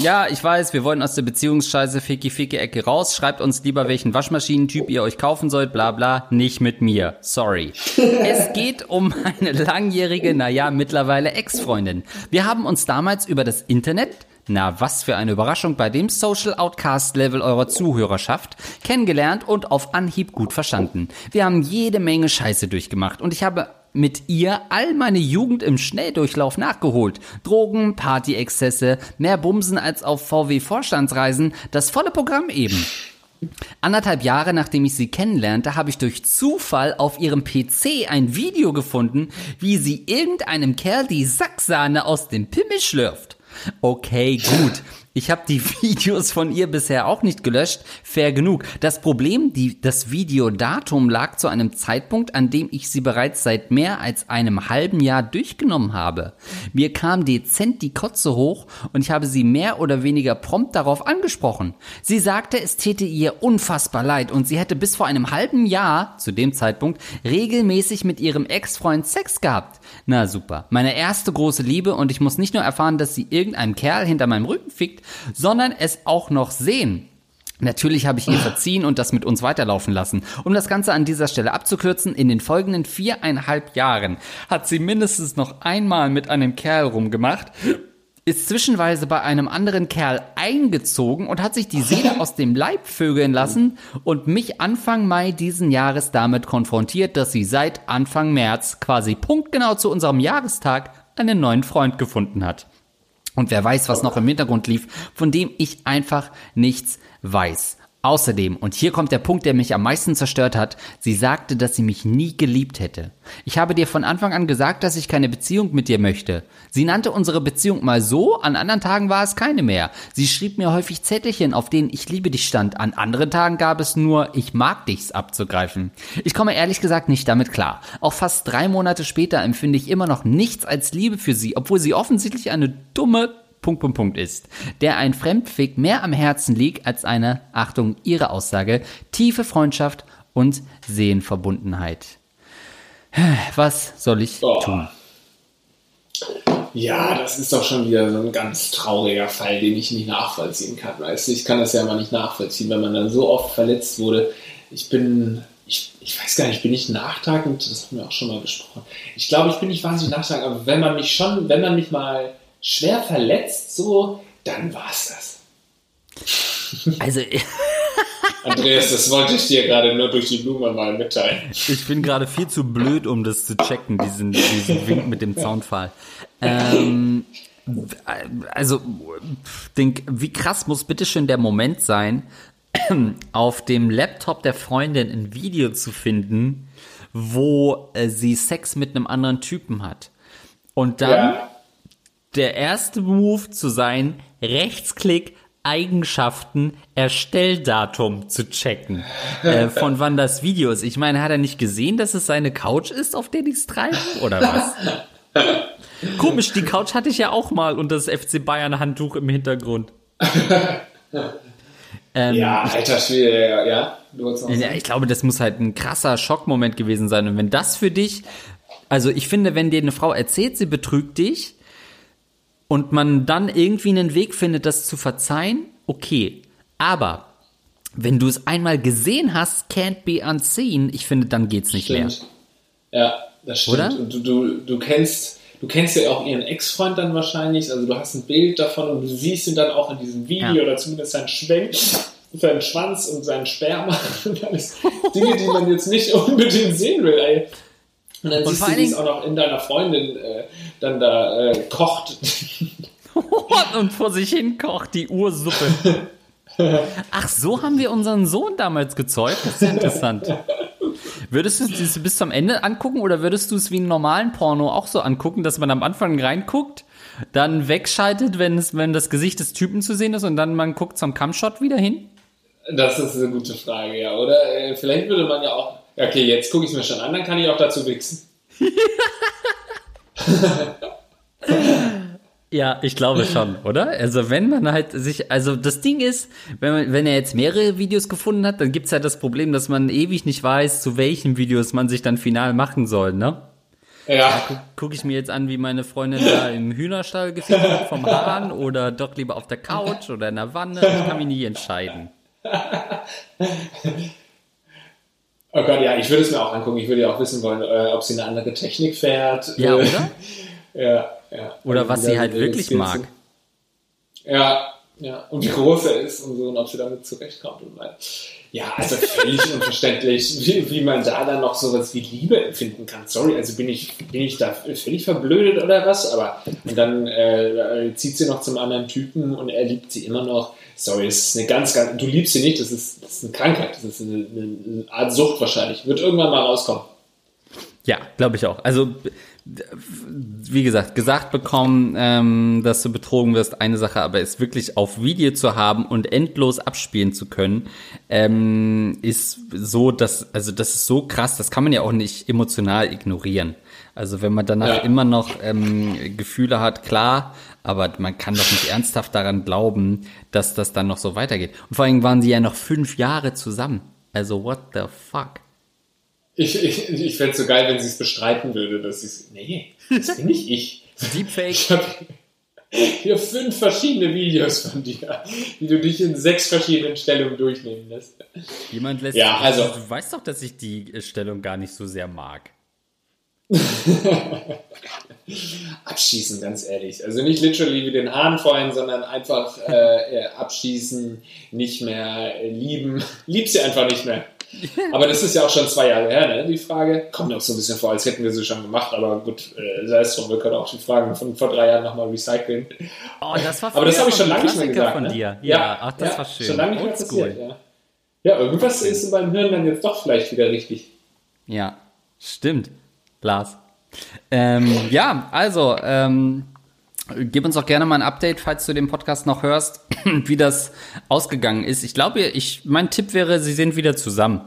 Ja, ich weiß, wir wollen aus der Beziehungsscheiße Ficky Ficky Ecke raus. Schreibt uns lieber, welchen Waschmaschinentyp ihr euch kaufen sollt, bla bla. Nicht mit mir. Sorry. es geht um eine langjährige, naja, mittlerweile Ex-Freundin. Wir haben uns damals über das Internet na, was für eine Überraschung bei dem Social Outcast Level eurer Zuhörerschaft kennengelernt und auf Anhieb gut verstanden. Wir haben jede Menge Scheiße durchgemacht und ich habe mit ihr all meine Jugend im Schnelldurchlauf nachgeholt. Drogen, Partyexzesse, mehr Bumsen als auf VW-Vorstandsreisen, das volle Programm eben. Anderthalb Jahre nachdem ich sie kennenlernte, habe ich durch Zufall auf ihrem PC ein Video gefunden, wie sie irgendeinem Kerl die Sacksahne aus dem Pimmel schlürft. Okay, gut. Ich habe die Videos von ihr bisher auch nicht gelöscht. Fair genug. Das Problem, die, das Videodatum lag zu einem Zeitpunkt, an dem ich sie bereits seit mehr als einem halben Jahr durchgenommen habe. Mir kam dezent die Kotze hoch und ich habe sie mehr oder weniger prompt darauf angesprochen. Sie sagte, es täte ihr unfassbar leid und sie hätte bis vor einem halben Jahr, zu dem Zeitpunkt, regelmäßig mit ihrem Ex-Freund Sex gehabt. Na super. Meine erste große Liebe und ich muss nicht nur erfahren, dass sie irgendeinem Kerl hinter meinem Rücken fickt, sondern es auch noch sehen. Natürlich habe ich ihr verziehen und das mit uns weiterlaufen lassen. Um das Ganze an dieser Stelle abzukürzen, in den folgenden viereinhalb Jahren hat sie mindestens noch einmal mit einem Kerl rumgemacht, ist zwischenweise bei einem anderen Kerl eingezogen und hat sich die Seele aus dem Leib vögeln lassen und mich Anfang Mai diesen Jahres damit konfrontiert, dass sie seit Anfang März, quasi punktgenau zu unserem Jahrestag, einen neuen Freund gefunden hat. Und wer weiß, was noch im Hintergrund lief, von dem ich einfach nichts weiß. Außerdem, und hier kommt der Punkt, der mich am meisten zerstört hat, sie sagte, dass sie mich nie geliebt hätte. Ich habe dir von Anfang an gesagt, dass ich keine Beziehung mit dir möchte. Sie nannte unsere Beziehung mal so, an anderen Tagen war es keine mehr. Sie schrieb mir häufig Zettelchen, auf denen ich liebe dich stand. An anderen Tagen gab es nur ich mag dich's abzugreifen. Ich komme ehrlich gesagt nicht damit klar. Auch fast drei Monate später empfinde ich immer noch nichts als Liebe für sie, obwohl sie offensichtlich eine dumme Punkt, Punkt, Punkt ist, der ein Fremdfick mehr am Herzen liegt als eine, Achtung, ihre Aussage, tiefe Freundschaft und Seelenverbundenheit. Was soll ich oh. tun? Ja, das ist doch schon wieder so ein ganz trauriger Fall, den ich nicht nachvollziehen kann. Weißt du, ich kann das ja mal nicht nachvollziehen, wenn man dann so oft verletzt wurde. Ich bin, ich, ich weiß gar nicht, bin ich nachtragend? Das haben wir auch schon mal besprochen. Ich glaube, ich bin nicht wahnsinnig nachtragend, aber wenn man mich schon, wenn man mich mal schwer verletzt, so, dann war es das. Also. Andreas, das wollte ich dir gerade nur durch die Blume mal mitteilen. Ich bin gerade viel zu blöd, um das zu checken, diesen, diesen Wink mit dem Zaunfall. Ähm, also, denk, wie krass muss bitteschön der Moment sein, auf dem Laptop der Freundin ein Video zu finden, wo äh, sie Sex mit einem anderen Typen hat. Und dann ja der erste Move zu sein, Rechtsklick, Eigenschaften, Erstelldatum zu checken, äh, von wann das Video ist. Ich meine, hat er nicht gesehen, dass es seine Couch ist, auf der die es treiben, oder was? Komisch, die Couch hatte ich ja auch mal und das FC Bayern Handtuch im Hintergrund. ähm, ja, alter Schwede, ja. ja. Ich glaube, das muss halt ein krasser Schockmoment gewesen sein. Und wenn das für dich, also ich finde, wenn dir eine Frau erzählt, sie betrügt dich, und man dann irgendwie einen Weg findet, das zu verzeihen, okay. Aber wenn du es einmal gesehen hast, can't be unseen, ich finde, dann geht's nicht stimmt. mehr. Ja, das stimmt. Oder? Und du, du, du kennst, du kennst ja auch ihren Ex-Freund dann wahrscheinlich, also du hast ein Bild davon und du siehst ihn dann auch in diesem Video ja. oder zumindest seinen Schwenk, seinen Schwanz und seinen Sperma und alles Dinge, die man jetzt nicht unbedingt sehen will. Ey. Und dann und siehst du, wie es auch noch in deiner Freundin äh, dann da äh, kocht. und vor sich hin kocht die Ursuppe. Ach, so haben wir unseren Sohn damals gezeugt. Das ist ja interessant. Würdest du es bis zum Ende angucken oder würdest du es wie einen normalen Porno auch so angucken, dass man am Anfang reinguckt, dann wegschaltet, wenn, es, wenn das Gesicht des Typen zu sehen ist und dann man guckt zum Cumshot wieder hin? Das ist eine gute Frage, ja. Oder äh, vielleicht würde man ja auch Okay, jetzt gucke ich es mir schon an, dann kann ich auch dazu wichsen. Ja, ich glaube schon, oder? Also wenn man halt sich, also das Ding ist, wenn, man, wenn er jetzt mehrere Videos gefunden hat, dann gibt's halt das Problem, dass man ewig nicht weiß, zu welchen Videos man sich dann final machen soll, ne? Ja. Gucke guck ich mir jetzt an, wie meine Freundin da im Hühnerstall gefickt wird vom Hahn oder doch lieber auf der Couch oder in der Wanne. Ich kann mich nie entscheiden. Oh Gott, ja, ich würde es mir auch angucken. Ich würde ja auch wissen wollen, äh, ob sie eine andere Technik fährt. Ja, Äh, oder? Ja, ja. Oder was sie halt wirklich Skills mag. sind. Ja, ja. Und wie groß er ist und so und ob sie damit zurechtkommt. Und mal. Ja, also völlig unverständlich, wie, wie man da dann noch sowas wie Liebe empfinden kann. Sorry, also bin ich, bin ich da völlig verblödet oder was? Aber und dann äh, zieht sie noch zum anderen Typen und er liebt sie immer noch. Sorry, das ist eine ganz, ganz. Du liebst sie nicht, das ist, das ist eine Krankheit, das ist eine, eine Art Sucht wahrscheinlich. Wird irgendwann mal rauskommen. Ja, glaube ich auch. Also, wie gesagt, gesagt bekommen, ähm, dass du betrogen wirst, eine Sache, aber es wirklich auf Video zu haben und endlos abspielen zu können, ähm, ist so, dass, also das ist so krass, das kann man ja auch nicht emotional ignorieren. Also wenn man danach Ja. immer noch ähm, Gefühle hat, klar, aber man kann doch nicht ernsthaft daran glauben, dass das dann noch so weitergeht. Und vor allem waren sie ja noch fünf Jahre zusammen. Also what the fuck? Ich, ich, ich fände es so geil, wenn sie es bestreiten würde, dass sie es. Nee, das bin nicht ich. Deepfake. Ich habe hier fünf verschiedene Videos von dir, wie du dich in sechs verschiedenen Stellungen durchnehmen lässt. Jemand lässt Ja, also- du weißt doch, dass ich die äh, Stellung gar nicht so sehr mag. Abschießen, ganz ehrlich. Also nicht literally wie den Hahn vorhin, sondern einfach äh, äh, abschießen, nicht mehr äh, lieben. Lieb sie einfach nicht mehr. Aber das ist ja auch schon zwei Jahre her, ne? Die Frage kommt mir auch so ein bisschen vor, als hätten wir sie schon gemacht. Aber gut, äh, sei es drum, wir können auch die Fragen von vor drei Jahren nochmal recyceln. Oh, das war Aber das habe ich schon lange nicht mehr gesagt. von ne? dir. Ja, ach, das war schön. Schon lange nicht mehr passiert, ja. Ja, irgendwas ist beim Hirn dann jetzt doch vielleicht wieder richtig. Ja, stimmt. Lars. Ähm, ja, also, ähm, gib uns auch gerne mal ein Update, falls du den Podcast noch hörst, wie das ausgegangen ist. Ich glaube, ich, mein Tipp wäre, sie sind wieder zusammen.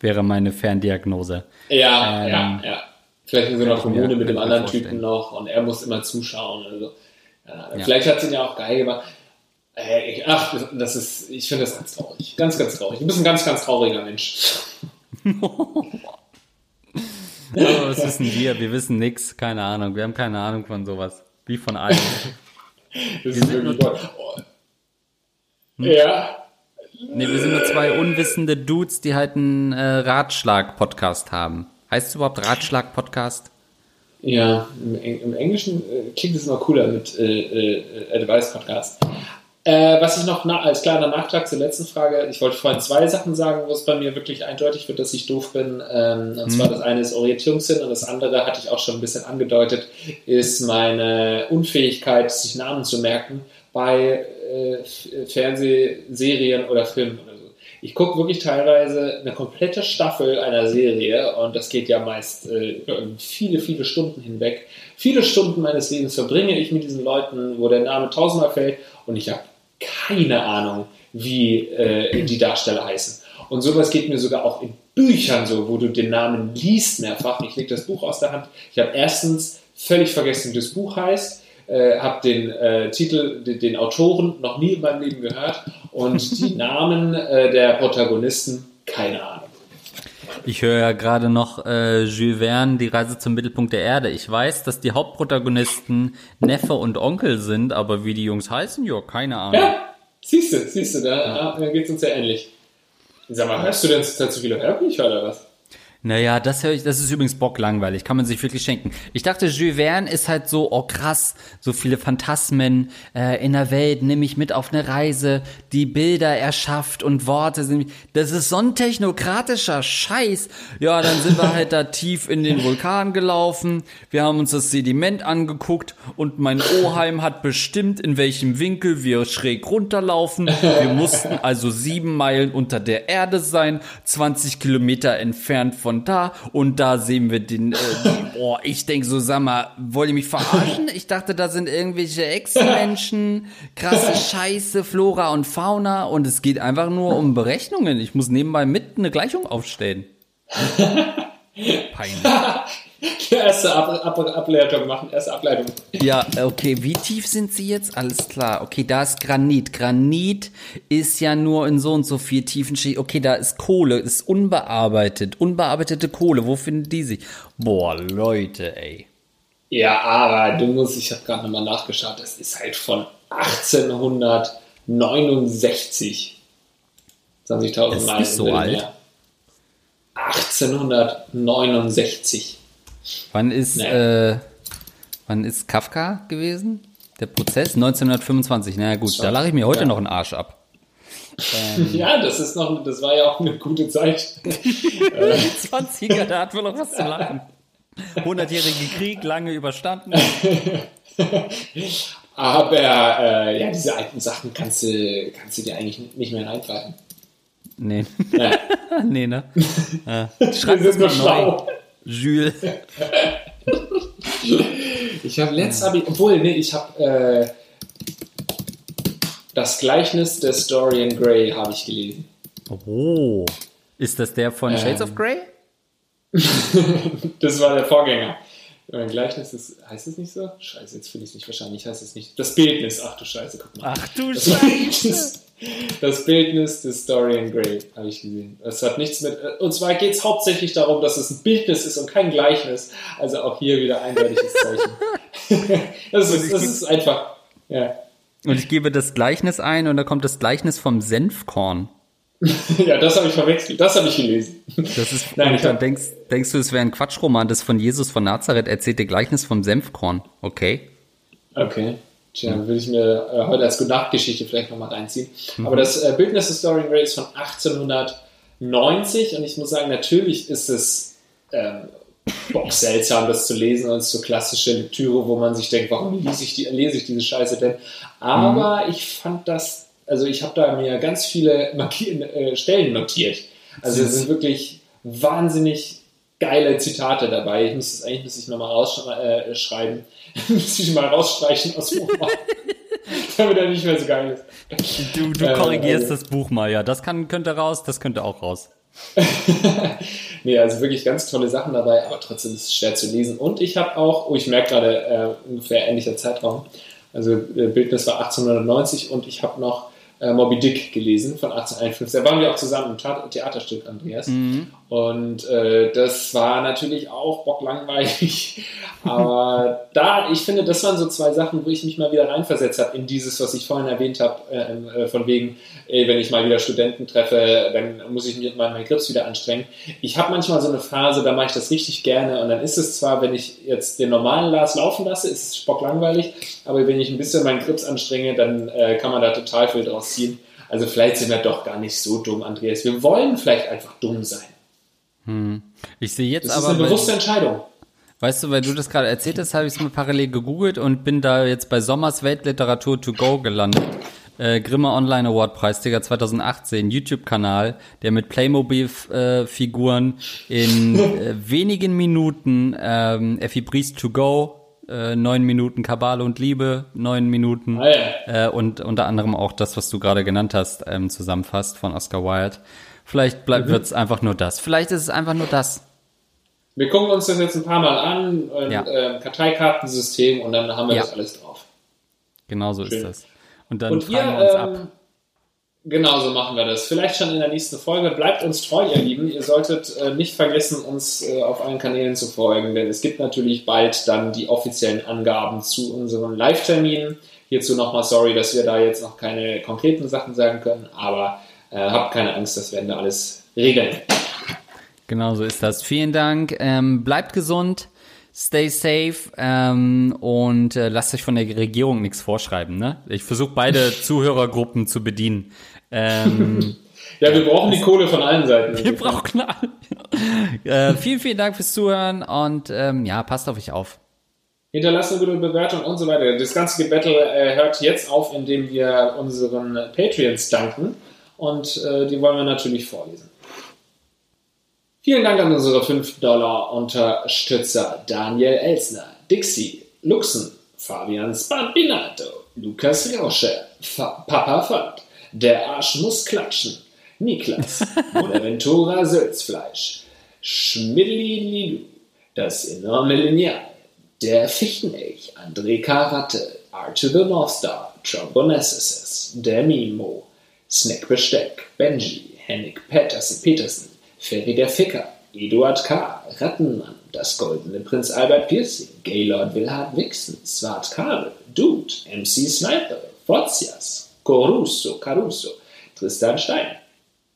Wäre meine Ferndiagnose. Ja, Ähm, ja, ja. Vielleicht einer ich mir- Kommune mit dem anderen vorstellen. Typen noch und er muss immer zuschauen. Also. Ja. Vielleicht hat sie ihn ja auch geil gemacht. Äh, Ach, das ist, ich finde das ganz traurig. Ganz, ganz traurig. Du bist ein ganz, ganz trauriger Mensch. Oh, was wissen wir? Wir wissen nix. Keine Ahnung. Wir haben keine Ahnung von sowas. Wie von allem. Das sind nur-. Oh. Ja, Nee, wir sind nur zwei unwissende Dudes, die halt einen äh, Ratschlag-Podcast haben. Heißt es überhaupt Ratschlag-Podcast? Ja, im, Eng- im Englischen äh, klingt es noch cooler mit äh, äh, Advice Podcast. Äh, was ich noch na als kleiner Nachtrag zur letzten Frage, ich wollte vorhin zwei Sachen sagen, wo es bei mir wirklich eindeutig wird, dass ich doof bin. Ähm, und zwar das eine ist Orientierungssinn und das andere hatte ich auch schon ein bisschen angedeutet, ist meine Unfähigkeit, sich Namen zu merken bei äh, Fernsehserien oder Filmen oder so. Ich gucke wirklich teilweise eine komplette Staffel einer Serie und das geht ja meist äh, über viele, viele Stunden hinweg. Viele Stunden meines Lebens verbringe ich mit diesen Leuten, wo der Name tausendmal fällt und ich habe keine Ahnung, wie äh, die Darsteller heißen. Und sowas geht mir sogar auch in Büchern so, wo du den Namen liest mehrfach. Ich lege das Buch aus der Hand. Ich habe erstens völlig vergessen, wie das Buch heißt äh, habe den äh, Titel, den, den Autoren noch nie in meinem Leben gehört und die Namen äh, der Protagonisten, keine Ahnung. Ich höre ja gerade noch äh, Jules Verne, die Reise zum Mittelpunkt der Erde. Ich weiß, dass die Hauptprotagonisten Neffe und Onkel sind, aber wie die Jungs heißen, ja, keine Ahnung. Ja, siehst du, siehst du, da, da geht es uns ja ähnlich. Sag mal, hörst du denn zurzeit zu viele Hörbücher oder was? Naja, das höre ich, das ist übrigens bocklangweilig, kann man sich wirklich schenken. Ich dachte, Jules Verne ist halt so, oh krass, so viele Phantasmen äh, in der Welt, nimm mich mit auf eine Reise, die Bilder erschafft und Worte sind, das ist so ein technokratischer Scheiß. Ja, dann sind wir halt da tief in den Vulkan gelaufen, wir haben uns das Sediment angeguckt und mein Oheim hat bestimmt, in welchem Winkel wir schräg runterlaufen. Wir mussten also sieben Meilen unter der Erde sein, 20 Kilometer entfernt von da und da sehen wir den, äh, oh, ich denk so, sag mal, wollt ihr mich verarschen? Ich dachte, da sind irgendwelche Ex-Menschen, krasse Scheiße, Flora und Fauna und es geht einfach nur um Berechnungen. Ich muss nebenbei mit eine Gleichung aufstellen. Peinlich. Erste Ab Ab Ableitung machen, erste Ableitung. Ja, okay, wie tief sind sie jetzt? Alles klar. Okay, da ist Granit. Granit ist ja nur in so und so viel tiefen Schichten. Okay, da ist Kohle, ist unbearbeitet. Unbearbeitete Kohle, wo finden die sich? Boah, Leute, ey. Ja, aber du musst, ich habe gerade nochmal nachgeschaut, das ist halt von 1869. 20.000 Ist Meilen. nicht so alt. 1869. Wann ist, Nee. äh, wann ist Kafka gewesen? Der Prozess? 1925. Na ja, gut, So. da lache ich mir heute Ja. noch einen Arsch ab. Ähm. Ja, das ist noch, das war ja auch eine gute Zeit. Die 20er, da hat wohl noch was zu lachen. 100-jährige Krieg, lange überstanden. Aber äh, ja, diese alten Sachen kannst du, kannst du dir eigentlich nicht mehr reinpfeifen. Nee, Ja, nee, ne? Ja. Schreib wir das mal neu. schlau. Jules. Ich habe letztes, hab ich, obwohl, nee, ich habe äh, das Gleichnis des Dorian Gray habe ich gelesen. Oh. Ist das der von Shades of Grey? Das war der Vorgänger. Ein Gleichnis ist, heißt es nicht so? Scheiße, jetzt finde ich es nicht wahrscheinlich, heißt es nicht. Das Bildnis, ach du Scheiße, guck mal. Ach du Das Scheiße. Das Bildnis des Dorian Gray habe ich gesehen. Das hat nichts mit. Und zwar geht es hauptsächlich darum, dass es ein Bildnis ist und kein Gleichnis. Also auch hier wieder eindeutiges Zeichen. das, ist, das ist einfach. Ja. Und ich gebe das Gleichnis ein und da kommt das Gleichnis vom Senfkorn. ja, das habe ich verwechselt. Das habe ich gelesen. Das ist, Nein, und dann hab- denkst, denkst du, es wäre ein Quatschroman, das von Jesus von Nazareth erzählte Gleichnis vom Senfkorn. Okay. Okay. Tja, würde ich mir äh, heute als Gute-Nacht-Geschichte vielleicht nochmal reinziehen. Aber das äh, Bildnis des Dorian Gray ist von 1890 und ich muss sagen, natürlich ist es ähm, bockseltsam, das zu lesen und es so klassische Lektüre, wo man sich denkt, warum lese ich, die, lese ich diese Scheiße denn? Aber ich fand das, also ich habe da mir ganz viele Markieren, äh, Stellen notiert. Also es sind wirklich wahnsinnig geile Zitate dabei. Ich muss das eigentlich muss ich nochmal rausschreiben. Äh. muss ich mal rausstreichen aus dem Roman. damit er nicht mehr so geil ist. Du, du Äh, korrigierst also- das Buch mal, ja. Das kann, könnte raus, das könnte auch raus. nee, also wirklich ganz tolle Sachen dabei, aber trotzdem ist es schwer zu lesen. Und ich habe auch, oh, ich merke gerade äh, ungefähr ähnlicher Zeitraum. Also äh, Bildnis war 1890 und ich habe noch äh, Moby Dick gelesen von 1851. Da waren wir auch zusammen im Thea- Theaterstück, Andreas. Und äh, das war natürlich auch bocklangweilig. Aber da, ich finde, das waren so zwei Sachen, wo ich mich mal wieder reinversetzt habe in dieses, was ich vorhin erwähnt habe, äh, äh, von wegen, ey, wenn ich mal wieder Studenten treffe, dann muss ich mich mit meinem Grips wieder anstrengen. Ich habe manchmal so eine Phase, da mache ich das richtig gerne und dann ist es zwar, wenn ich jetzt den normalen Lars laufen lasse, ist es bocklangweilig, aber wenn ich ein bisschen meinen Grips anstrenge, dann äh, kann man da total viel draus ziehen. Also vielleicht sind wir doch gar nicht so dumm, Andreas. Wir wollen vielleicht einfach dumm sein. Ich sehe jetzt Das ist aber, eine weil, bewusste Entscheidung. weißt du, weil du das gerade erzählt hast, habe ich es mal parallel gegoogelt und bin da jetzt bei Sommers Weltliteratur to go gelandet. Äh, Grimme Online Award Preisträger 2018, YouTube-Kanal, der mit Playmobil-Figuren in äh, wenigen Minuten ähm, Effi Briest to go, äh, neun Minuten Kabale und Liebe, neun Minuten äh, und unter anderem auch das, was du gerade genannt hast, ähm, zusammenfasst von Oscar Wilde. Vielleicht bleibt Mhm. wird's einfach nur das. Vielleicht ist es einfach nur das. Wir gucken uns das jetzt ein paar Mal an, ein Ja. ähm, Karteikartensystem und dann haben wir Ja. das alles drauf. Genau so ist Schön. das. Und dann Und fragen ihr, wir uns ähm, ab. genau so machen wir das. Vielleicht schon in der nächsten Folge. Bleibt uns treu, ihr Lieben. Ihr solltet äh, nicht vergessen, uns äh, auf allen Kanälen zu folgen, denn es gibt natürlich bald dann die offiziellen Angaben zu unseren Live-Terminen. Hierzu nochmal sorry, dass wir da jetzt noch keine konkreten Sachen sagen können, aber habt keine Angst, das werden wir alles regeln. Genau so ist das. Vielen Dank. Ähm, bleibt gesund. Stay safe ähm, und äh, lasst euch von der Regierung nichts vorschreiben. Ne? Ich versuche beide Zuhörergruppen zu bedienen. Ähm, Ja, wir brauchen die Kohle von allen Seiten. wir brauchen alle. äh, vielen, vielen Dank fürs Zuhören und ähm, ja, passt auf euch auf. Hinterlasst eine gute Bewertung und so weiter. Das ganze Gebettel äh, hört jetzt auf, indem wir unseren Patreons danken. Und äh, die wollen wir natürlich vorlesen. Vielen Dank an unsere 5-Dollar-Unterstützer Daniel Elsner, Dixie, Luxen, Fabian Spambinato, Lukas Rauscher, Fa Papa Fand, Der Arsch muss klatschen, Niklas, Bonaventura Sölzfleisch, Schmidli das enorme Lineal, der Fichtenelch, André Karatte, Arthur the North Star, Trombonessis, der Mimo, Snack Besteck, Benji, Henrik Petersen Petersen, Ferry der Ficker, Eduard K., Rattenmann, das goldene Prinz Albert Piercing, Gaylord Wilhard Wixen, Swart Kabel, Dude, MC Sniper, Forzias, Coruso, Caruso, Tristan Stein,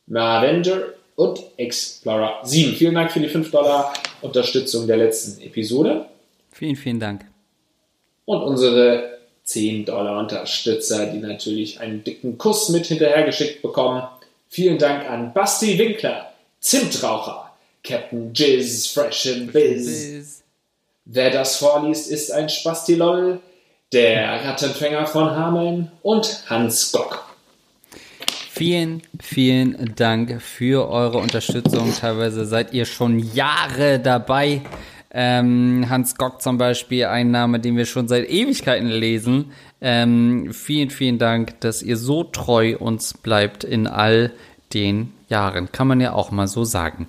Mavenger und Explorer 7. Vielen Dank für die 5 Dollar Unterstützung der letzten Episode. Vielen, vielen Dank. Und unsere 10 Dollar Unterstützer, die natürlich einen dicken Kuss mit hinterhergeschickt bekommen. Vielen Dank an Basti Winkler, Zimtraucher, Captain Jizz, Fresh and Biz. Wer das vorliest, ist ein Spastilol, der Rattenfänger von Hameln und Hans Gock. Vielen, vielen Dank für eure Unterstützung. Teilweise seid ihr schon Jahre dabei. Ähm, Hans Gock zum Beispiel, ein Name, den wir schon seit Ewigkeiten lesen. Ähm, vielen, vielen Dank, dass ihr so treu uns bleibt in all den Jahren. Kann man ja auch mal so sagen.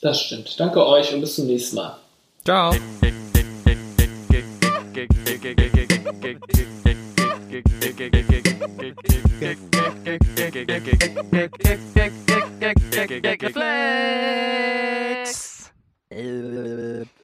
Das stimmt. Danke euch und bis zum nächsten Mal. Ciao. Geflecht. Eh,